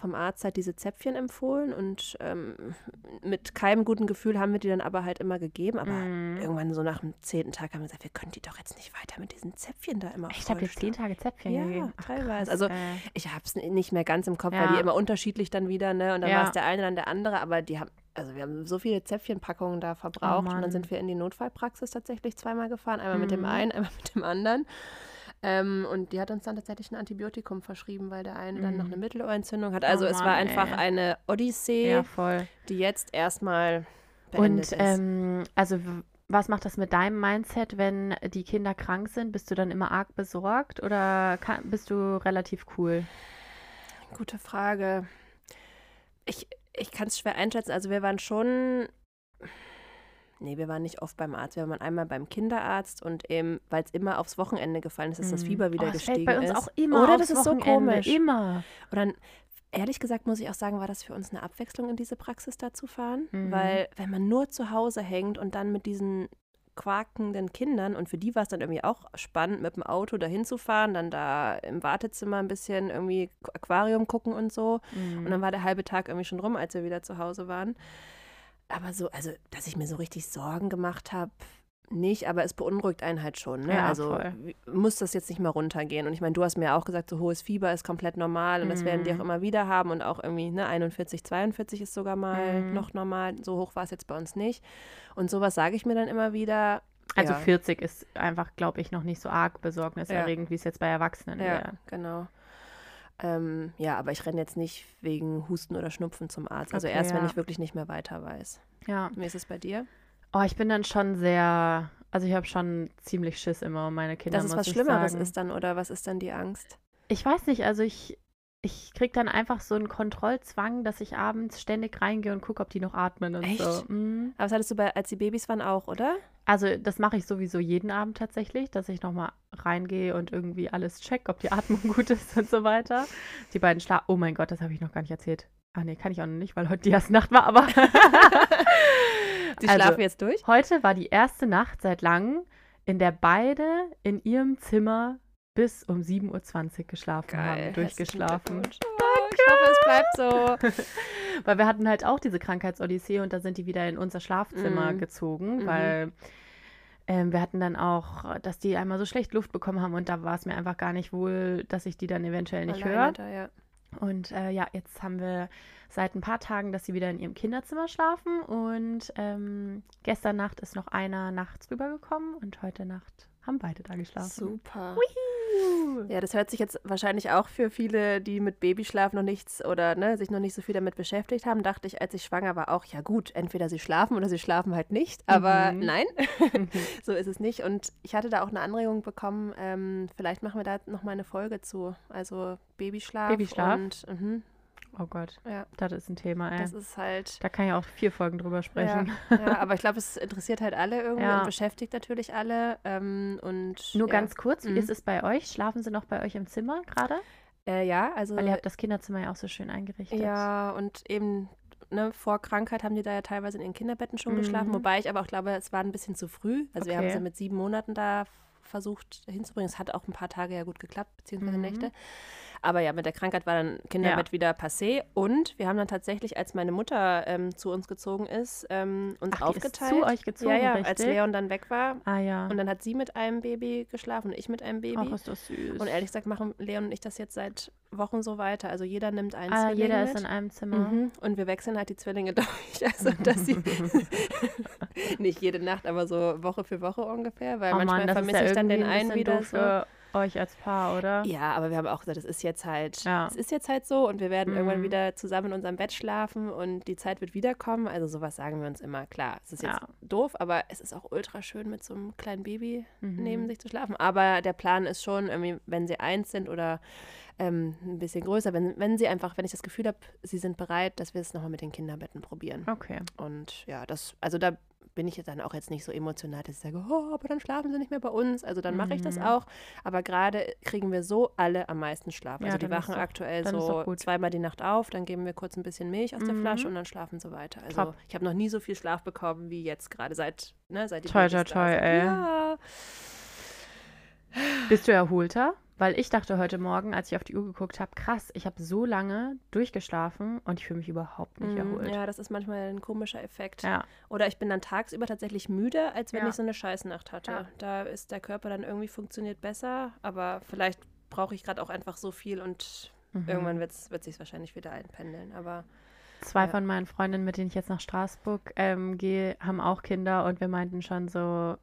vom Arzt halt diese Zäpfchen empfohlen und ähm, mit keinem guten Gefühl haben wir die dann aber halt immer gegeben. Aber mm. irgendwann so nach dem zehnten Tag haben wir gesagt, wir können die doch jetzt nicht weiter mit diesen Zäpfchen da immer Ich habe jetzt zehn Tage Zäpfchen ja, gegeben. Ach, teilweise. Also äh. ich habe es nicht mehr ganz im Kopf, ja. weil die immer unterschiedlich dann wieder, ne? Und dann ja. war es der eine, dann der andere, aber die haben also wir haben so viele Zäpfchenpackungen da verbraucht oh und dann sind wir in die Notfallpraxis tatsächlich zweimal gefahren, einmal mm. mit dem mhm. einen, einmal mit dem anderen. Ähm, und die hat uns dann tatsächlich ein Antibiotikum verschrieben, weil der eine mm. dann noch mhm. eine Mittelohrentzündung hat. Also oh Mann, es war einfach ey. eine Odyssee, ja, die jetzt erstmal beendet und, ähm, also was macht das mit deinem Mindset, wenn die Kinder krank sind? Bist du dann immer arg besorgt oder kann, bist du relativ cool? Gute Frage. Ich, ich kann es schwer einschätzen. Also wir waren schon Nee, wir waren nicht oft beim Arzt. Wir waren einmal beim Kinderarzt und eben, weil es immer aufs Wochenende gefallen ist, dass das mhm. Fieber wieder oh, das gestiegen fällt bei uns ist. auch immer Oder das ist Wochenende. so komisch. Immer. Und dann, ehrlich gesagt, muss ich auch sagen, war das für uns eine Abwechslung, in diese Praxis da zu fahren. Mhm. Weil, wenn man nur zu Hause hängt und dann mit diesen quakenden Kindern und für die war es dann irgendwie auch spannend, mit dem Auto dahin zu fahren, dann da im Wartezimmer ein bisschen irgendwie Aquarium gucken und so. Mhm. Und dann war der halbe Tag irgendwie schon rum, als wir wieder zu Hause waren aber so, also, dass ich mir so richtig Sorgen gemacht habe, nicht, aber es beunruhigt einen halt schon. Ne? Ja, also voll. muss das jetzt nicht mehr runtergehen. Und ich meine, du hast mir auch gesagt, so hohes Fieber ist komplett normal und mm. das werden die auch mhm. immer wieder haben und auch irgendwie ne, 41, 42 ist sogar mal mm. noch normal. So hoch war es jetzt bei uns nicht. Und sowas sage ich mir dann immer wieder. Also ja. 40 ist einfach, glaube ich, noch nicht so arg besorgniserregend, ja. wie es jetzt bei Erwachsenen ja, wäre. genau. Ähm, ja, aber ich renne jetzt nicht wegen Husten oder Schnupfen zum Arzt. Also okay, erst, ja. wenn ich wirklich nicht mehr weiter weiß. Ja. Wie ist es bei dir? Oh, ich bin dann schon sehr, also ich habe schon ziemlich Schiss immer um meine Kinder. Dass es was Schlimmeres ist dann oder was ist dann die Angst? Ich weiß nicht, also ich, ich kriege dann einfach so einen Kontrollzwang, dass ich abends ständig reingehe und gucke, ob die noch atmen und Echt? so. Mhm. Aber das hattest du bei, als die Babys waren auch, oder? Also das mache ich sowieso jeden Abend tatsächlich, dass ich nochmal reingehe und irgendwie alles check, ob die Atmung gut ist und so weiter. Die beiden schlafen. Oh mein Gott, das habe ich noch gar nicht erzählt. Ah nee, kann ich auch noch nicht, weil heute die erste Nacht war, aber. Sie also, schlafen jetzt durch? Heute war die erste Nacht seit langem, in der beide in ihrem Zimmer bis um 7.20 Uhr geschlafen Geil, haben, durchgeschlafen. Ich hoffe, es bleibt so. weil wir hatten halt auch diese Krankheitsodyssee und da sind die wieder in unser Schlafzimmer mhm. gezogen, mhm. Ähm, wir hatten dann auch, dass die einmal so schlecht Luft bekommen haben und da war es mir einfach gar nicht wohl, dass ich die dann eventuell nicht höre. Ja. Und äh, ja, jetzt haben wir seit ein paar Tagen, dass sie wieder in ihrem Kinderzimmer schlafen und ähm, gestern Nacht ist noch einer nachts rübergekommen und heute Nacht haben beide da geschlafen. Super. Hui. Ja, das hört sich jetzt wahrscheinlich auch für viele, die mit Babyschlaf noch nichts oder ne, sich noch nicht so viel damit beschäftigt haben, dachte ich, als ich schwanger war, auch, ja gut, entweder sie schlafen oder sie schlafen halt nicht. Aber Mhm. nein, so ist es nicht. Und ich hatte da auch eine Anregung bekommen, ähm, vielleicht machen wir da nochmal eine Folge zu. Also Babyschlaf. Babyschlaf? Und, mhm, Oh Gott, ja, das ist ein Thema, ey. das ist halt. Da kann ich auch vier Folgen drüber sprechen. Ja, ja, aber ich glaube, es interessiert halt alle irgendwie Ja. und beschäftigt natürlich alle. Ähm, und Nur ja. ganz kurz, wie Mhm. ist es bei euch? Schlafen sie noch bei euch im Zimmer gerade? Äh, ja, also Weil ihr habt das Kinderzimmer ja auch so schön eingerichtet. Ja, und eben ne, vor Krankheit haben die da ja teilweise in ihren Kinderbetten schon geschlafen, Mhm. wobei ich aber auch glaube, es war ein bisschen zu früh. Also wir haben Okay. sie mit sieben Monaten da versucht hinzubringen. Es hat auch ein paar Tage ja gut geklappt, beziehungsweise Mhm. Nächte. Aber ja, mit der Krankheit war dann Kinderbett wieder passé. Und wir haben dann tatsächlich, als meine Mutter ähm, zu uns gezogen ist, ähm, uns Ach, aufgeteilt. zu euch gezogen, ja, ja, als richtig? Leon dann weg war. Ah ja. Und dann hat sie mit einem Baby geschlafen und ich mit einem Baby. Ach, ist das süß. und ehrlich gesagt machen Leon und ich das jetzt seit Wochen so weiter. Also jeder nimmt einen ah, Zwilling jeder mit. ist in einem Zimmer. Mhm. Und wir wechseln halt die Zwillinge durch. Also, dass sie nicht jede Nacht, aber so Woche für Woche ungefähr, weil Oh manchmal Mann, vermisse ja ich dann den einen wieder so. Euch als Paar, oder? Ja, aber wir haben auch gesagt, das ist jetzt halt, Ja. es ist jetzt halt so und wir werden irgendwann Mhm. wieder zusammen in unserem Bett schlafen und die Zeit wird wiederkommen. Also sowas sagen wir uns immer. Klar, es ist jetzt Ja. doof, aber es ist auch ultra schön mit so einem kleinen Baby Mhm. neben sich zu schlafen. Aber der Plan ist schon, irgendwie, wenn sie eins sind oder ähm, ein bisschen größer, wenn, wenn sie einfach, wenn ich das Gefühl habe, sie sind bereit, dass wir es nochmal mit den Kinderbetten probieren. Okay. Und ja, das, also da bin ich dann auch jetzt nicht so emotional, dass ich sage, oh, aber dann schlafen sie nicht mehr bei uns. Also dann mache ich das Mhm. auch. Aber gerade kriegen wir so alle am meisten Schlaf. Ja, also die dann ist wachen doch- aktuell so zweimal die Nacht auf, dann geben wir kurz ein bisschen Milch aus der Mhm. Flasche und dann schlafen sie weiter. Also Top. ich habe noch nie so viel Schlaf bekommen wie jetzt gerade seit, ne, seit die Toi, toi, toi, ey. Ja. Bist du erholter? Weil ich dachte heute Morgen, als ich auf die Uhr geguckt habe, krass, ich habe so lange durchgeschlafen und ich fühle mich überhaupt nicht Mhm, erholt. Ja, das ist manchmal ein komischer Effekt. Ja. Oder ich bin dann tagsüber tatsächlich müde, als wenn Ja. ich so eine Scheißnacht hatte. Ja. Da ist der Körper dann irgendwie funktioniert besser, aber vielleicht brauche ich gerade auch einfach so viel und Mhm. irgendwann wird's, wird sich wahrscheinlich wieder einpendeln. Aber Zwei von meinen Freundinnen, mit denen ich jetzt nach Straßburg ähm, gehe, haben auch Kinder und wir meinten schon so,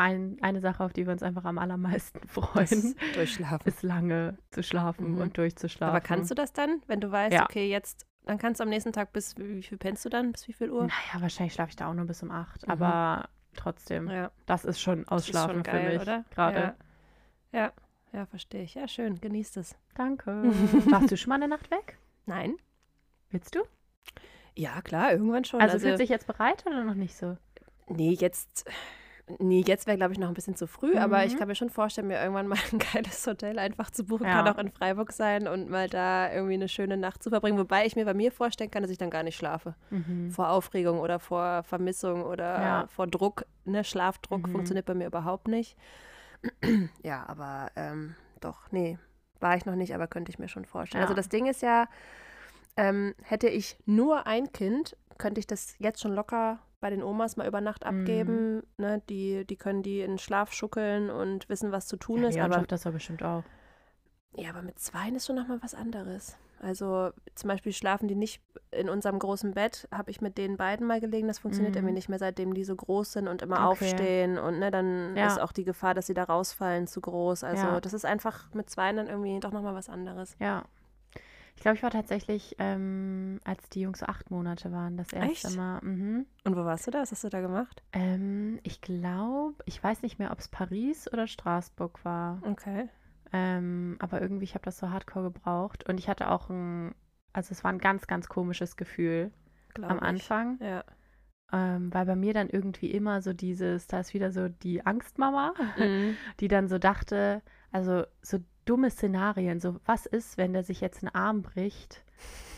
ein, eine Sache, auf die wir uns einfach am allermeisten freuen, Durchschlafen. ist lange zu schlafen Mhm. und durchzuschlafen. Aber kannst du das dann, wenn du weißt, Ja. okay, jetzt, dann kannst du am nächsten Tag bis, wie viel pennst du dann? Bis wie viel Uhr? Naja, wahrscheinlich schlafe ich da auch nur bis um acht, Mhm. aber trotzdem, Ja, das ist schon das ist Ausschlafen schon geil, für mich oder? gerade. Ja. ja, ja, verstehe ich. Ja, schön, genießt es. Danke. Warst du schon mal eine Nacht weg? Nein? Willst du? Ja, klar, irgendwann schon. Also, fühlt sich jetzt bereit oder noch nicht so? Nee, jetzt. Nee, jetzt wäre, glaube ich, noch ein bisschen zu früh, aber ich Mhm. kann mir schon vorstellen, mir irgendwann mal ein geiles Hotel einfach zu buchen. Ja. Kann auch in Freiburg sein und mal da irgendwie eine schöne Nacht zu verbringen. Wobei ich mir bei mir vorstellen kann, dass ich dann gar nicht schlafe. Mhm. Vor Aufregung oder vor Vermissung oder Ja. vor Druck. Ne? Schlafdruck Mhm. funktioniert bei mir überhaupt nicht. ja, aber ähm, doch, nee, war ich noch nicht, aber könnte ich mir schon vorstellen. Ja. Also das Ding ist ja, ähm, hätte ich nur ein Kind, könnte ich das jetzt schon locker bei den Omas mal über Nacht Mhm. abgeben. Ne? Die, die können die in den Schlaf schuckeln und wissen, was zu tun Ja, ist. Leon Aber, das doch bestimmt auch. ja, aber mit zweien ist schon nochmal was anderes. Also zum Beispiel schlafen die nicht in unserem großen Bett, habe ich mit den beiden mal gelegen. Das funktioniert Mhm. irgendwie nicht mehr, seitdem die so groß sind und immer Okay. aufstehen. Und ne, dann Ja. ist auch die Gefahr, dass sie da rausfallen, zu groß. Also Ja. das ist einfach mit zweien dann irgendwie doch nochmal was anderes. Ja. Ich glaube, ich war tatsächlich, ähm, als die Jungs so acht Monate waren, das erste Echt? Mal. Mhm. Und wo warst du da? Was hast du da gemacht? Ähm, ich glaube, ich weiß nicht mehr, ob es Paris oder Straßburg war. Okay. Ähm, aber irgendwie, ich habe das so hardcore gebraucht. Und ich hatte auch ein, also es war ein ganz, ganz komisches Gefühl Glaub am ich. Anfang. Ja. Ähm, weil bei mir dann irgendwie immer so dieses, da ist wieder so die Angstmama, Mhm. die dann so dachte, also so dumme Szenarien, so was ist, wenn der sich jetzt einen Arm bricht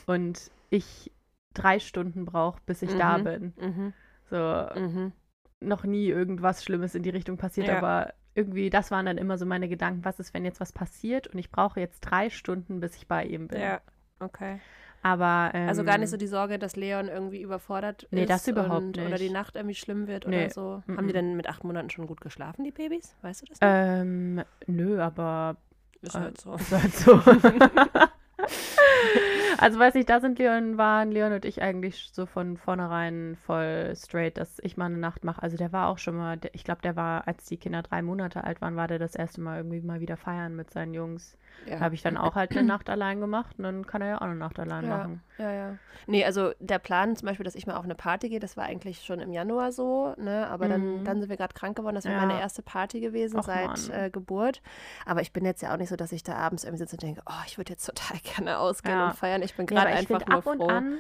und ich drei Stunden brauche, bis ich da Mhm. bin. Mhm. So Mhm. noch nie irgendwas Schlimmes in die Richtung passiert, Ja. aber irgendwie, das waren dann immer so meine Gedanken, was ist, wenn jetzt was passiert und ich brauche jetzt drei Stunden, bis ich bei ihm bin. Ja, okay. Aber ähm, Also gar nicht so die Sorge, dass Leon irgendwie überfordert Nee, ist. das überhaupt und, Oder nicht. die Nacht irgendwie schlimm wird Nee, oder so. mhm. Haben die denn mit acht Monaten schon gut geschlafen, die Babys? Weißt du das? noch? ähm, nö, aber ist äh, halt so. ist halt so. Also weiß ich, da sind Leon, waren Leon und ich eigentlich so von vornherein voll straight, dass ich mal eine Nacht mache. Also der war auch schon mal, ich glaube, der war, als die Kinder drei Monate alt waren, war der das erste Mal irgendwie mal wieder feiern mit seinen Jungs. Ja. Habe ich dann auch halt eine Nacht allein gemacht und dann kann er ja auch eine Nacht allein ja, machen. Ja, ja. Nee, also der Plan zum Beispiel, dass ich mal auf eine Party gehe, das war eigentlich schon im Januar so, ne? Aber mhm. dann, dann sind wir gerade krank geworden. Das wäre ja. meine erste Party gewesen Och, seit äh, Geburt. Aber ich bin jetzt ja auch nicht so, dass ich da abends irgendwie sitze und denke, oh, ich würde jetzt total gerne ausgehen und feiern. Ich bin gerade einfach nur ab froh. Und an,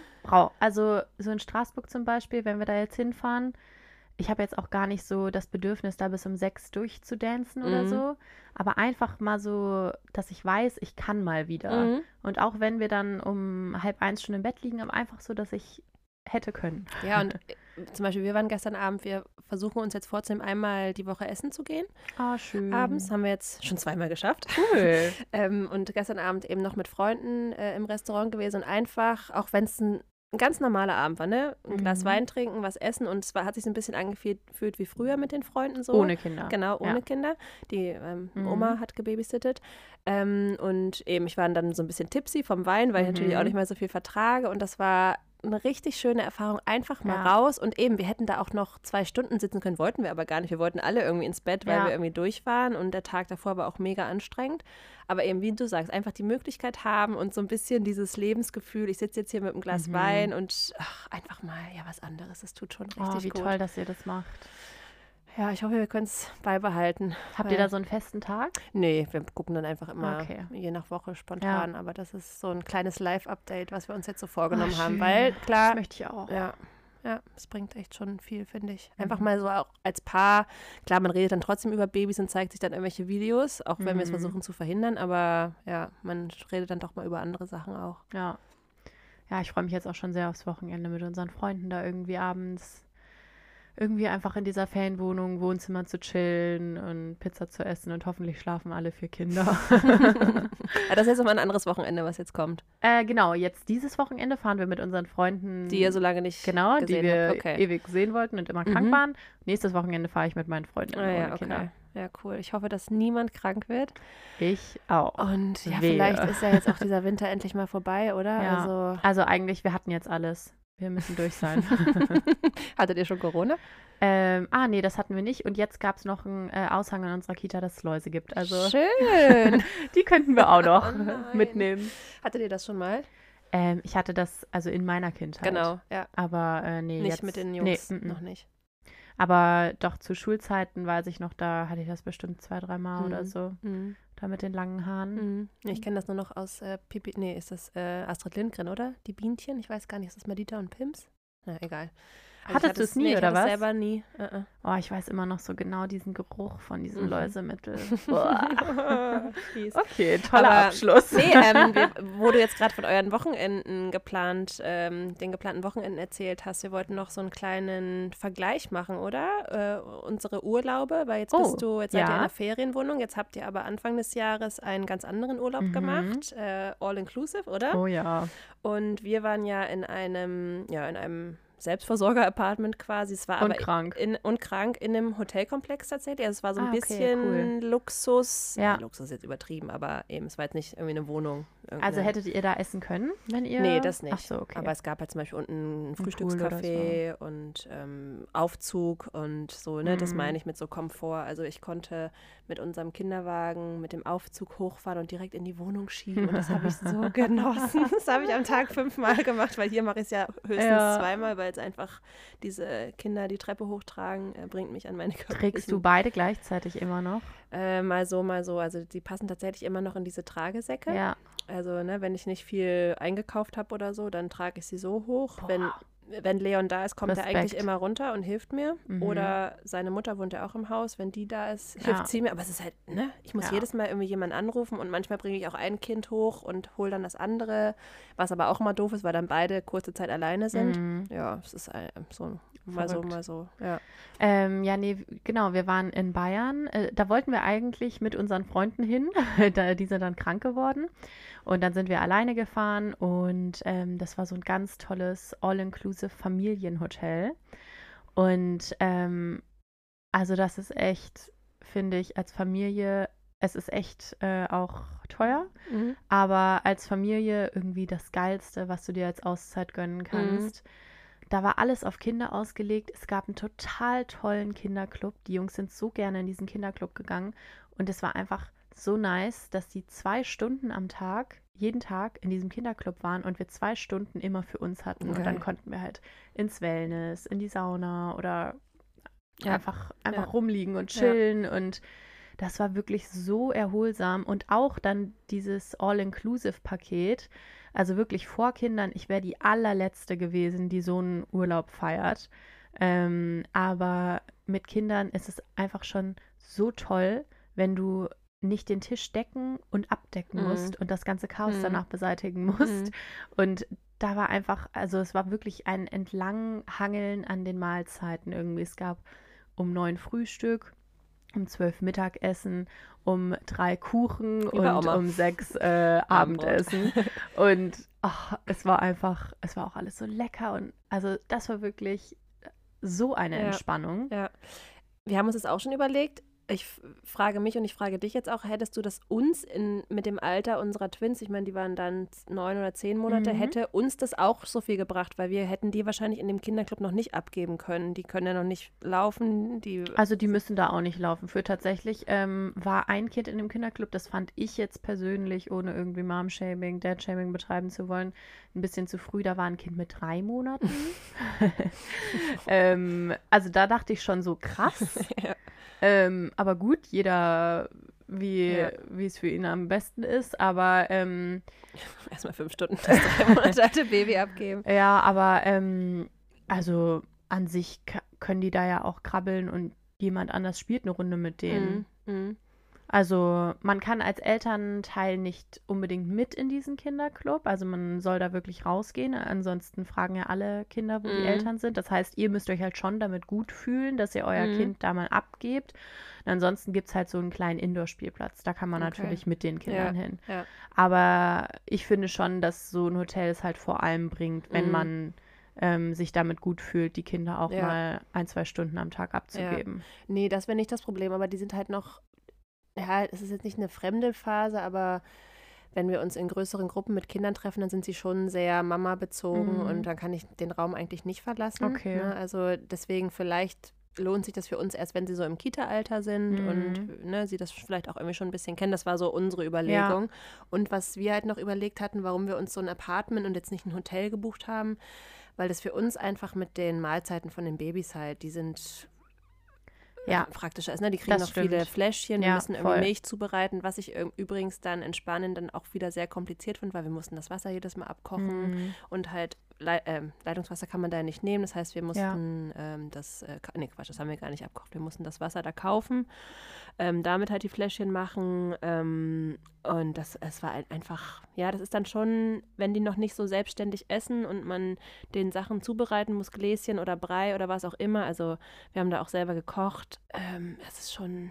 also so in Straßburg zum Beispiel, wenn wir da jetzt hinfahren, ich habe jetzt auch gar nicht so das Bedürfnis, da bis um sechs durchzudancen mhm. oder so. Aber einfach mal so, dass ich weiß, ich kann mal wieder. Mhm. Und auch wenn wir dann um halb eins schon im Bett liegen, aber einfach so, dass ich hätte können. Ja, und zum Beispiel, wir waren gestern Abend, wir versuchen uns jetzt vorzunehmen, einmal die Woche essen zu gehen. Ah, schön. Abends haben wir jetzt schon zweimal geschafft. Cool. ähm, und gestern Abend eben noch mit Freunden äh, im Restaurant gewesen und einfach, auch wenn es ein ein ganz normaler Abend war, ne? Ein mhm. Glas Wein trinken, was essen und es war, hat sich so ein bisschen angefühlt wie früher mit den Freunden so. Ohne Kinder. Genau, ohne ja. Kinder. Die ähm, mhm. Oma hat gebabysittet. Ähm, und eben, ich war dann so ein bisschen tipsy vom Wein, weil ich natürlich auch mhm. nicht mehr so viel vertrage und das war eine richtig schöne Erfahrung. Einfach mal ja. raus und eben, wir hätten da auch noch zwei Stunden sitzen können, wollten wir aber gar nicht. Wir wollten alle irgendwie ins Bett, weil ja. wir irgendwie durch waren und der Tag davor war auch mega anstrengend. Aber eben, wie du sagst, einfach die Möglichkeit haben und so ein bisschen dieses Lebensgefühl. Ich sitze jetzt hier mit einem Glas mhm. Wein und ach, einfach mal ja was anderes. Das tut schon richtig oh, wie gut. toll, dass ihr das macht. Ja, ich hoffe, wir können es beibehalten. Habt ihr da so einen festen Tag? Nee, wir gucken dann einfach immer okay. je nach Woche spontan. Ja. Aber das ist so ein kleines Live-Update, was wir uns jetzt so vorgenommen Ach, haben. Weil, klar. Das möchte ich auch. Ja, ja, es bringt echt schon viel, finde ich. Einfach mhm. mal so auch als Paar, klar, man redet dann trotzdem über Babys und zeigt sich dann irgendwelche Videos, auch wenn mhm. wir es mhm. versuchen zu verhindern, aber ja, man redet dann doch mal über andere Sachen auch. Ja. Ja, ich freue mich jetzt auch schon sehr aufs Wochenende mit unseren Freunden da irgendwie abends irgendwie einfach in dieser Ferienwohnung, Wohnzimmer zu chillen und Pizza zu essen und hoffentlich schlafen alle vier Kinder. ja, das ist jetzt aber ein anderes Wochenende, was jetzt kommt. Äh, genau, jetzt dieses Wochenende fahren wir mit unseren Freunden. Die ihr so lange nicht Genau, die wir okay. ewig sehen wollten und immer krank mhm. waren. Nächstes Wochenende fahre ich mit meinen Freunden ah, ja, okay. Ja, cool. Ich hoffe, dass niemand krank wird. Ich auch. Und ja, Wehe. vielleicht ist ja jetzt auch dieser Winter endlich mal vorbei, oder? Ja. Also, also eigentlich, wir hatten jetzt alles. Wir müssen durch sein. Hattet ihr schon Corona? Ähm, ah, nee, das hatten wir nicht. Und jetzt gab es noch einen äh, Aushang in unserer Kita, dass es Läuse gibt. Also, Schön. die könnten wir auch noch oh mitnehmen. Hattet ihr das schon mal? Ähm, ich hatte das also in meiner Kindheit. Genau, ja. Aber äh, nee, nicht jetzt, mit den Jungs, nee, noch nicht. Aber doch zu Schulzeiten weiß ich noch, da hatte ich das bestimmt zwei, dreimal mhm. oder so. Mhm. Da mit den langen Haaren. Mhm. Ich kenne das nur noch aus äh, Pipi, nee, ist das äh, Astrid Lindgren, oder? Die Bienchen, ich weiß gar nicht, ist das Medita und Pims? Na, egal. Also Hattest du es nie, nee, oder was? selber nie. Uh -uh. Oh, ich weiß immer noch so genau diesen Geruch von diesem mhm. Läusemittel. okay, toller Aber, Abschluss. Nee, ähm, wir, wo du jetzt gerade von euren Wochenenden geplant, ähm, den geplanten Wochenenden erzählt hast, wir wollten noch so einen kleinen Vergleich machen, oder? Äh, unsere Urlaube, weil jetzt oh, bist du, jetzt seid ja. ihr in einer Ferienwohnung, jetzt habt ihr aber Anfang des Jahres einen ganz anderen Urlaub mhm. gemacht, äh, all inclusive, oder? Oh ja. Und wir waren ja in einem, ja, in einem Selbstversorger-Apartment quasi. Es war und aber krank. In, und krank in einem Hotelkomplex tatsächlich. Also es war so ein ah, okay, bisschen cool. Luxus. Ja. ja. Luxus ist jetzt übertrieben, aber eben, es war jetzt nicht irgendwie eine Wohnung. Also hättet ihr da essen können, wenn ihr. Nee, das nicht. Ach so, okay. Aber es gab halt zum Beispiel unten ein Frühstückscafé so. und ähm, Aufzug und so, ne? Mhm. Das meine ich mit so Komfort. Also ich konnte mit unserem Kinderwagen mit dem Aufzug hochfahren und direkt in die Wohnung schieben. Und das habe ich so genossen. Das habe ich am Tag fünfmal gemacht, weil hier mache ich es ja höchstens ja. zweimal, weil jetzt einfach diese Kinder die Treppe hochtragen, äh, bringt mich an meine Körper. Trägst du beide gleichzeitig immer noch? Äh, mal so, mal so. Also die passen tatsächlich immer noch in diese Tragesäcke. Ja. Also, ne, wenn ich nicht viel eingekauft habe oder so, dann trage ich sie so hoch. Boah. Wenn wenn Leon da ist, kommt Respekt. er eigentlich immer runter und hilft mir. Mhm. Oder seine Mutter wohnt ja auch im Haus. Wenn die da ist, hilft ja. sie mir. Aber es ist halt, ne? Ich muss ja. jedes Mal irgendwie jemanden anrufen und manchmal bringe ich auch ein Kind hoch und hole dann das andere. Was aber auch immer doof ist, weil dann beide kurze Zeit alleine sind. Mhm. Ja, es ist so mal so, mal so. Ja. Ähm, ja, nee, genau. Wir waren in Bayern. Äh, da wollten wir eigentlich mit unseren Freunden hin. die sind dann krank geworden. Und dann sind wir alleine gefahren und ähm, das war so ein ganz tolles All-Inclusive Familienhotel. Und ähm, also das ist echt, finde ich, als Familie es ist echt äh, auch teuer, Mhm. aber als Familie irgendwie das Geilste, was du dir als Auszeit gönnen kannst. Da war alles auf Kinder ausgelegt. Es gab einen total tollen Kinderclub. Die Jungs sind so gerne in diesen Kinderclub gegangen. Und es war einfach so nice, dass die zwei Stunden am Tag, jeden Tag in diesem Kinderclub waren und wir zwei Stunden immer für uns hatten. Und dann konnten wir halt ins Wellness, in die Sauna oder Ja. einfach, einfach Ja. rumliegen und Ja. chillen. Und das war wirklich so erholsam. Und auch dann dieses All-Inclusive-Paket. Also wirklich vor Kindern, ich wäre die allerletzte gewesen, die so einen Urlaub feiert. Ähm, aber mit Kindern ist es einfach schon so toll, wenn du nicht den Tisch decken und abdecken Mhm. musst und das ganze Chaos Mhm. danach beseitigen musst. Mhm. Und da war einfach, also es war wirklich ein Entlanghangeln an den Mahlzeiten irgendwie. Es gab um neun Frühstück, um zwölf Mittagessen, um drei Kuchen und Oma. um sechs äh. Abendessen. Und ach, es war einfach, es war auch alles so lecker. Und also das war wirklich so eine Ja. Entspannung. Ja. Wir haben uns das auch schon überlegt. Ich frage mich und ich frage dich jetzt auch, hättest du das uns in, mit dem Alter unserer Twins, ich meine, die waren dann neun oder zehn Monate, Mhm. hätte uns das auch so viel gebracht, weil wir hätten die wahrscheinlich in dem Kinderclub noch nicht abgeben können. Die können ja noch nicht laufen, die Also die müssen da auch nicht laufen. Für tatsächlich ähm, war ein Kind in dem Kinderclub, das fand ich jetzt persönlich, ohne irgendwie Mom-Shaming, Dad-Shaming betreiben zu wollen, ein bisschen zu früh. Da war ein Kind mit drei Monaten. ähm, also da dachte ich schon so krass. Ja. Ähm, aber gut, jeder wie, Ja. es für ihn am besten ist. Aber ähm, erstmal fünf Stunden das drei Monate alte Baby abgeben. ja, aber ähm, also an sich können die da ja auch krabbeln und jemand anders spielt eine Runde mit denen. Mhm. Mhm. Also man kann als Elternteil nicht unbedingt mit in diesen Kinderclub. Also man soll da wirklich rausgehen. Ansonsten fragen ja alle Kinder, wo die Mhm. Eltern sind. Das heißt, ihr müsst euch halt schon damit gut fühlen, dass ihr euer Mhm. Kind da mal abgebt. Und ansonsten gibt es halt so einen kleinen Indoor-Spielplatz. Da kann man Okay. natürlich mit den Kindern hin. Ja. Aber ich finde schon, dass so ein Hotel es halt vor allem bringt, wenn Mhm. man ähm, sich damit gut fühlt, die Kinder auch Ja. mal ein, zwei Stunden am Tag abzugeben. Nee, das wäre nicht das Problem, aber die sind halt noch, ja, es ist jetzt nicht eine fremde Phase, aber wenn wir uns in größeren Gruppen mit Kindern treffen, dann sind sie schon sehr Mama-bezogen Mhm. und dann kann ich den Raum eigentlich nicht verlassen. Okay. Ne? Also deswegen vielleicht lohnt sich das für uns erst, wenn sie so im Kita-Alter sind Mhm. und ne, sie das vielleicht auch irgendwie schon ein bisschen kennen. Das war so unsere Überlegung. Und was wir halt noch überlegt hatten, warum wir uns so ein Apartment und jetzt nicht ein Hotel gebucht haben, weil das für uns einfach mit den Mahlzeiten von den Babys halt, die sind Ja. praktischer ist. Ne? Die kriegen Das noch viele stimmt. Fläschchen, wir Ja, müssen irgendwie voll. Milch zubereiten, was ich übrigens dann entspannen dann auch wieder sehr kompliziert finde, weil wir mussten das Wasser jedes Mal abkochen Mhm. und halt Lei ähm, Leitungswasser kann man da ja nicht nehmen. Das heißt, wir mussten ähm, das, äh, nee, Quatsch, das haben wir gar nicht abgekocht. Wir mussten das Wasser da kaufen, ähm, damit halt die Fläschchen machen. Ähm, und das, es war ein- einfach, ja, das ist dann schon, wenn die noch nicht so selbstständig essen und man den Sachen zubereiten muss, Gläschen oder Brei oder was auch immer. Also wir haben da auch selber gekocht. Ähm, es ist schon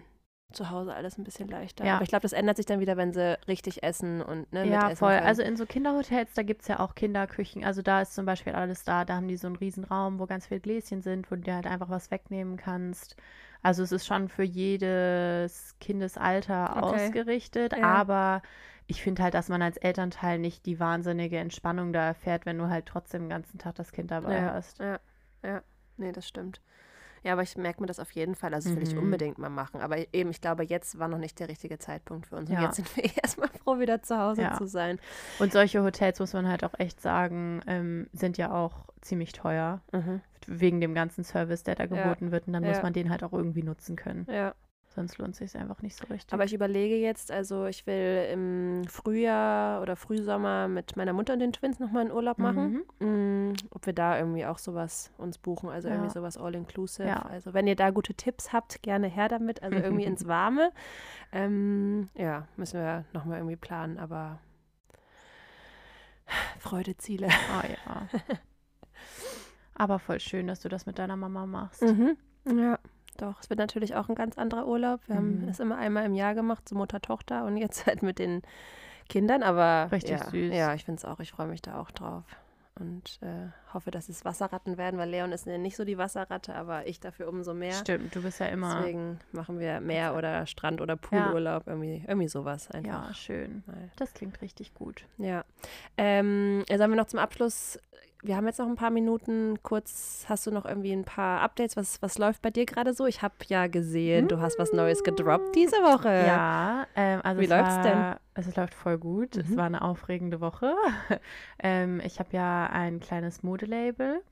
zu Hause alles ein bisschen leichter. Ja. Aber ich glaube, das ändert sich dann wieder, wenn sie richtig essen und ne, Ja, voll. können. Also in so Kinderhotels, da gibt es ja auch Kinderküchen. Also da ist zum Beispiel alles da. Da haben die so einen riesen Raum, wo ganz viele Gläschen sind, wo du dir halt einfach was wegnehmen kannst. Also es ist schon für jedes Kindesalter Okay. ausgerichtet. Ja. Aber ich finde halt, dass man als Elternteil nicht die wahnsinnige Entspannung da erfährt, wenn du halt trotzdem den ganzen Tag das Kind dabei ja, hast. Ja, ja. Nee, das stimmt. Ja, aber ich merke mir das auf jeden Fall. Also, das will ich Mhm. unbedingt mal machen. Aber eben, ich glaube, jetzt war noch nicht der richtige Zeitpunkt für uns. Und Ja. jetzt sind wir erstmal froh, wieder zu Hause Ja. zu sein. Und solche Hotels, muss man halt auch echt sagen, ähm, sind ja auch ziemlich teuer. Mhm. Wegen dem ganzen Service, der da geboten wird. Und dann muss man den halt auch irgendwie nutzen können. Ja. Sonst lohnt sich einfach nicht so richtig. Aber ich überlege jetzt, also ich will im Frühjahr oder Frühsommer mit meiner Mutter und den Twins nochmal einen Urlaub machen. Mm, ob wir da irgendwie auch sowas uns buchen, also Ja. irgendwie sowas all-inclusive. Ja. Also wenn ihr da gute Tipps habt, gerne her damit. Also irgendwie ins Warme. Ähm, ja, müssen wir nochmal irgendwie planen, aber Freudeziele. Oh ja. Aber voll schön, dass du das mit deiner Mama machst. Mhm. Ja, doch. Es wird natürlich auch ein ganz anderer Urlaub. Wir haben Mhm. es immer einmal im Jahr gemacht, so Mutter-Tochter und jetzt halt mit den Kindern, aber Richtig ja, süß. Ja, ich finde es auch. Ich freue mich da auch drauf. und äh, hoffe, dass es Wasserratten werden, weil Leon ist nicht so die Wasserratte, aber ich dafür umso mehr. Stimmt, du bist ja immer. Deswegen machen wir Meer oder Strand oder Poolurlaub, ja. irgendwie, irgendwie sowas einfach. Ja, schön. Das klingt richtig gut. Ja. Ähm, sollen wir noch zum Abschluss wir haben jetzt noch ein paar Minuten. Kurz, hast du noch irgendwie ein paar Updates? Was, was läuft bei dir gerade so? Ich habe ja gesehen, du hast was Neues gedroppt diese Woche. Ja, ähm, also wie läuft es denn? Also es läuft voll gut. Mhm. Es war eine aufregende Woche. ähm, ich habe ja ein kleines Modelabel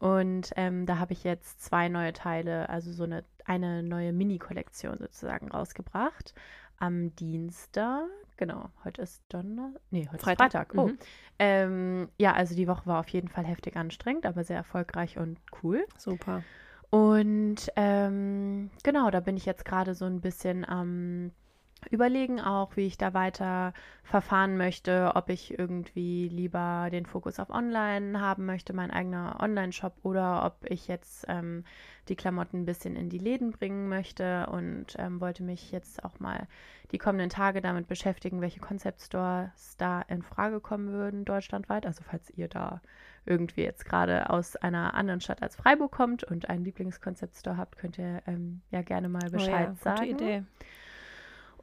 und ähm, da habe ich jetzt zwei neue Teile, also so eine, eine neue Mini-Kollektion sozusagen rausgebracht. Am Dienstag Genau, heute ist Donnerstag. Nee, heute Freitag. ist Freitag. Oh. Mhm. Ähm, ja, also die Woche war auf jeden Fall heftig anstrengend, aber sehr erfolgreich und cool. Super. Und ähm, genau, da bin ich jetzt gerade so ein bisschen am überlegen auch, wie ich da weiter verfahren möchte, ob ich irgendwie lieber den Fokus auf Online haben möchte, mein eigener Online-Shop, oder ob ich jetzt ähm, die Klamotten ein bisschen in die Läden bringen möchte und ähm, wollte mich jetzt auch mal die kommenden Tage damit beschäftigen, welche Concept Stores da in Frage kommen würden deutschlandweit. Also falls ihr da irgendwie jetzt gerade aus einer anderen Stadt als Freiburg kommt und einen Lieblingskonzept Store habt, könnt ihr ähm, ja gerne mal Bescheid oh ja, sagen. Gute Idee.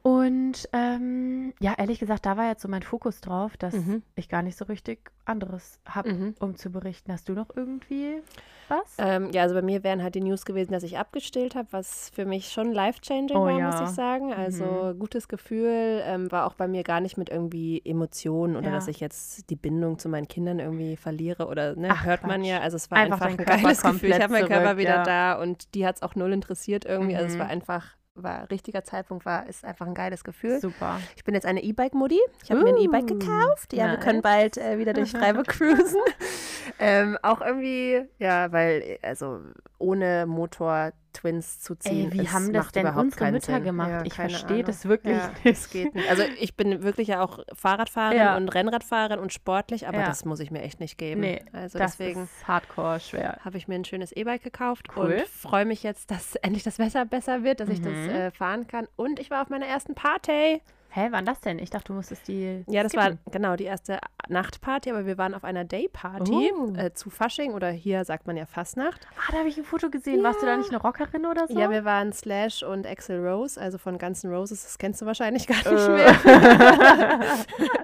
Und ähm, ja, ehrlich gesagt, da war jetzt so mein Fokus drauf, dass mhm. ich gar nicht so richtig anderes habe, mhm. um zu berichten. Hast du noch irgendwie was? Ähm, ja, also bei mir wären halt die News gewesen, dass ich abgestillt habe, was für mich schon life-changing oh, war, ja. muss ich sagen. Also mhm. gutes Gefühl, ähm, war auch bei mir gar nicht mit irgendwie Emotionen oder ja. dass ich jetzt die Bindung zu meinen Kindern irgendwie verliere oder ne, Ach, hört Quatsch. man ja. Also es war einfach, einfach ein geiles Gefühl. Ich habe meinen Körper wieder ja. da und die hat es auch null interessiert irgendwie. Also es war mhm. einfach war richtiger Zeitpunkt war, ist einfach ein geiles Gefühl. Super. Ich bin jetzt eine E-Bike-Modi. Ich habe uh, mir ein E-Bike gekauft. Ja, nice. wir können bald äh, wieder durch Freiburg cruisen. ähm, auch irgendwie, ja, weil, also ohne Motor Twins zu ziehen. Ey, wie haben das denn unsere Mütter Sinn. gemacht? Ja, ich verstehe das wirklich ja, nicht. Das geht nicht. Also ich bin wirklich ja auch Fahrradfahrerin ja. und Rennradfahrerin und sportlich, aber das muss ich mir echt nicht geben. Nee, also das deswegen ist hardcore schwer. Habe ich mir ein schönes E-Bike gekauft cool. und freue mich jetzt, dass endlich das Wetter besser wird, dass mhm. ich das mhm. äh, fahren kann. Und ich war auf meiner ersten Party. Hä, wann das denn? Ich dachte, du musstest die. Ja, das skippen. war genau die erste Nachtparty, aber wir waren auf einer Dayparty oh. äh, zu Fasching oder hier sagt man ja Fastnacht. Ah, da habe ich ein Foto gesehen. Ja. Warst du da nicht eine Rockerin oder so? Ja, wir waren Slash und Axel Rose, also von Guns N' Roses. Das kennst du wahrscheinlich gar nicht äh. mehr.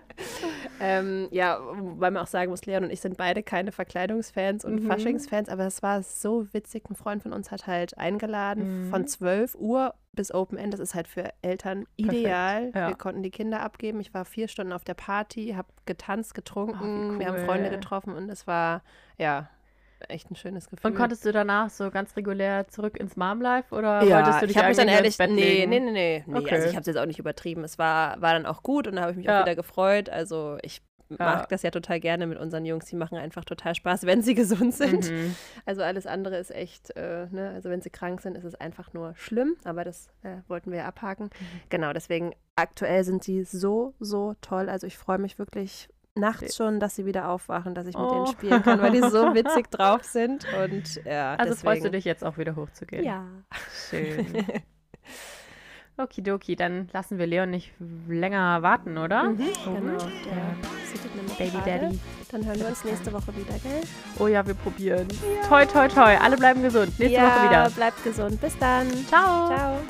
ähm, ja, weil man auch sagen muss, Leon und ich sind beide keine Verkleidungsfans und mhm. Faschingsfans, aber es war so witzig. Ein Freund von uns hat halt eingeladen mhm. von 12 Uhr bis Open End. Das ist halt für Eltern ideal. Ja. Wir konnten die Kinder abgeben. Ich war vier Stunden auf der Party, habe getanzt, getrunken. Oh, cool. Wir haben Freunde getroffen und es war, ja, echt ein schönes Gefühl. Und konntest du danach so ganz regulär zurück ins Mom Life oder ja, wolltest du dich ich mich dann ehrlich, Bett nee, nee, nee, nee, nee. Okay. Also ich habe es jetzt auch nicht übertrieben. Es war, war dann auch gut und da habe ich mich ja. auch wieder gefreut. Also ich mag das ja total gerne mit unseren Jungs. Die machen einfach total Spaß, wenn sie gesund sind. Mhm. Also alles andere ist echt, äh, ne? also wenn sie krank sind, ist es einfach nur schlimm. Aber das äh, wollten wir ja abhaken. Mhm. Genau, deswegen aktuell sind sie so, so toll. Also ich freue mich wirklich nachts schon, dass sie wieder aufwachen, dass ich mit denen oh. spielen kann, weil die so witzig drauf sind. Und ja, also deswegen. freust du dich jetzt auch wieder hochzugehen? Ja. Schön. Okidoki, dann lassen wir Leon nicht länger warten, oder? Mhm, genau. Der Baby Daddy. Dann hören wir uns nächste Woche wieder, gell? Oh ja, wir probieren. Ja. Toi, toi, toi. Alle bleiben gesund. Nächste ja, Woche wieder. bleibt gesund. Bis dann. Ciao. Ciao.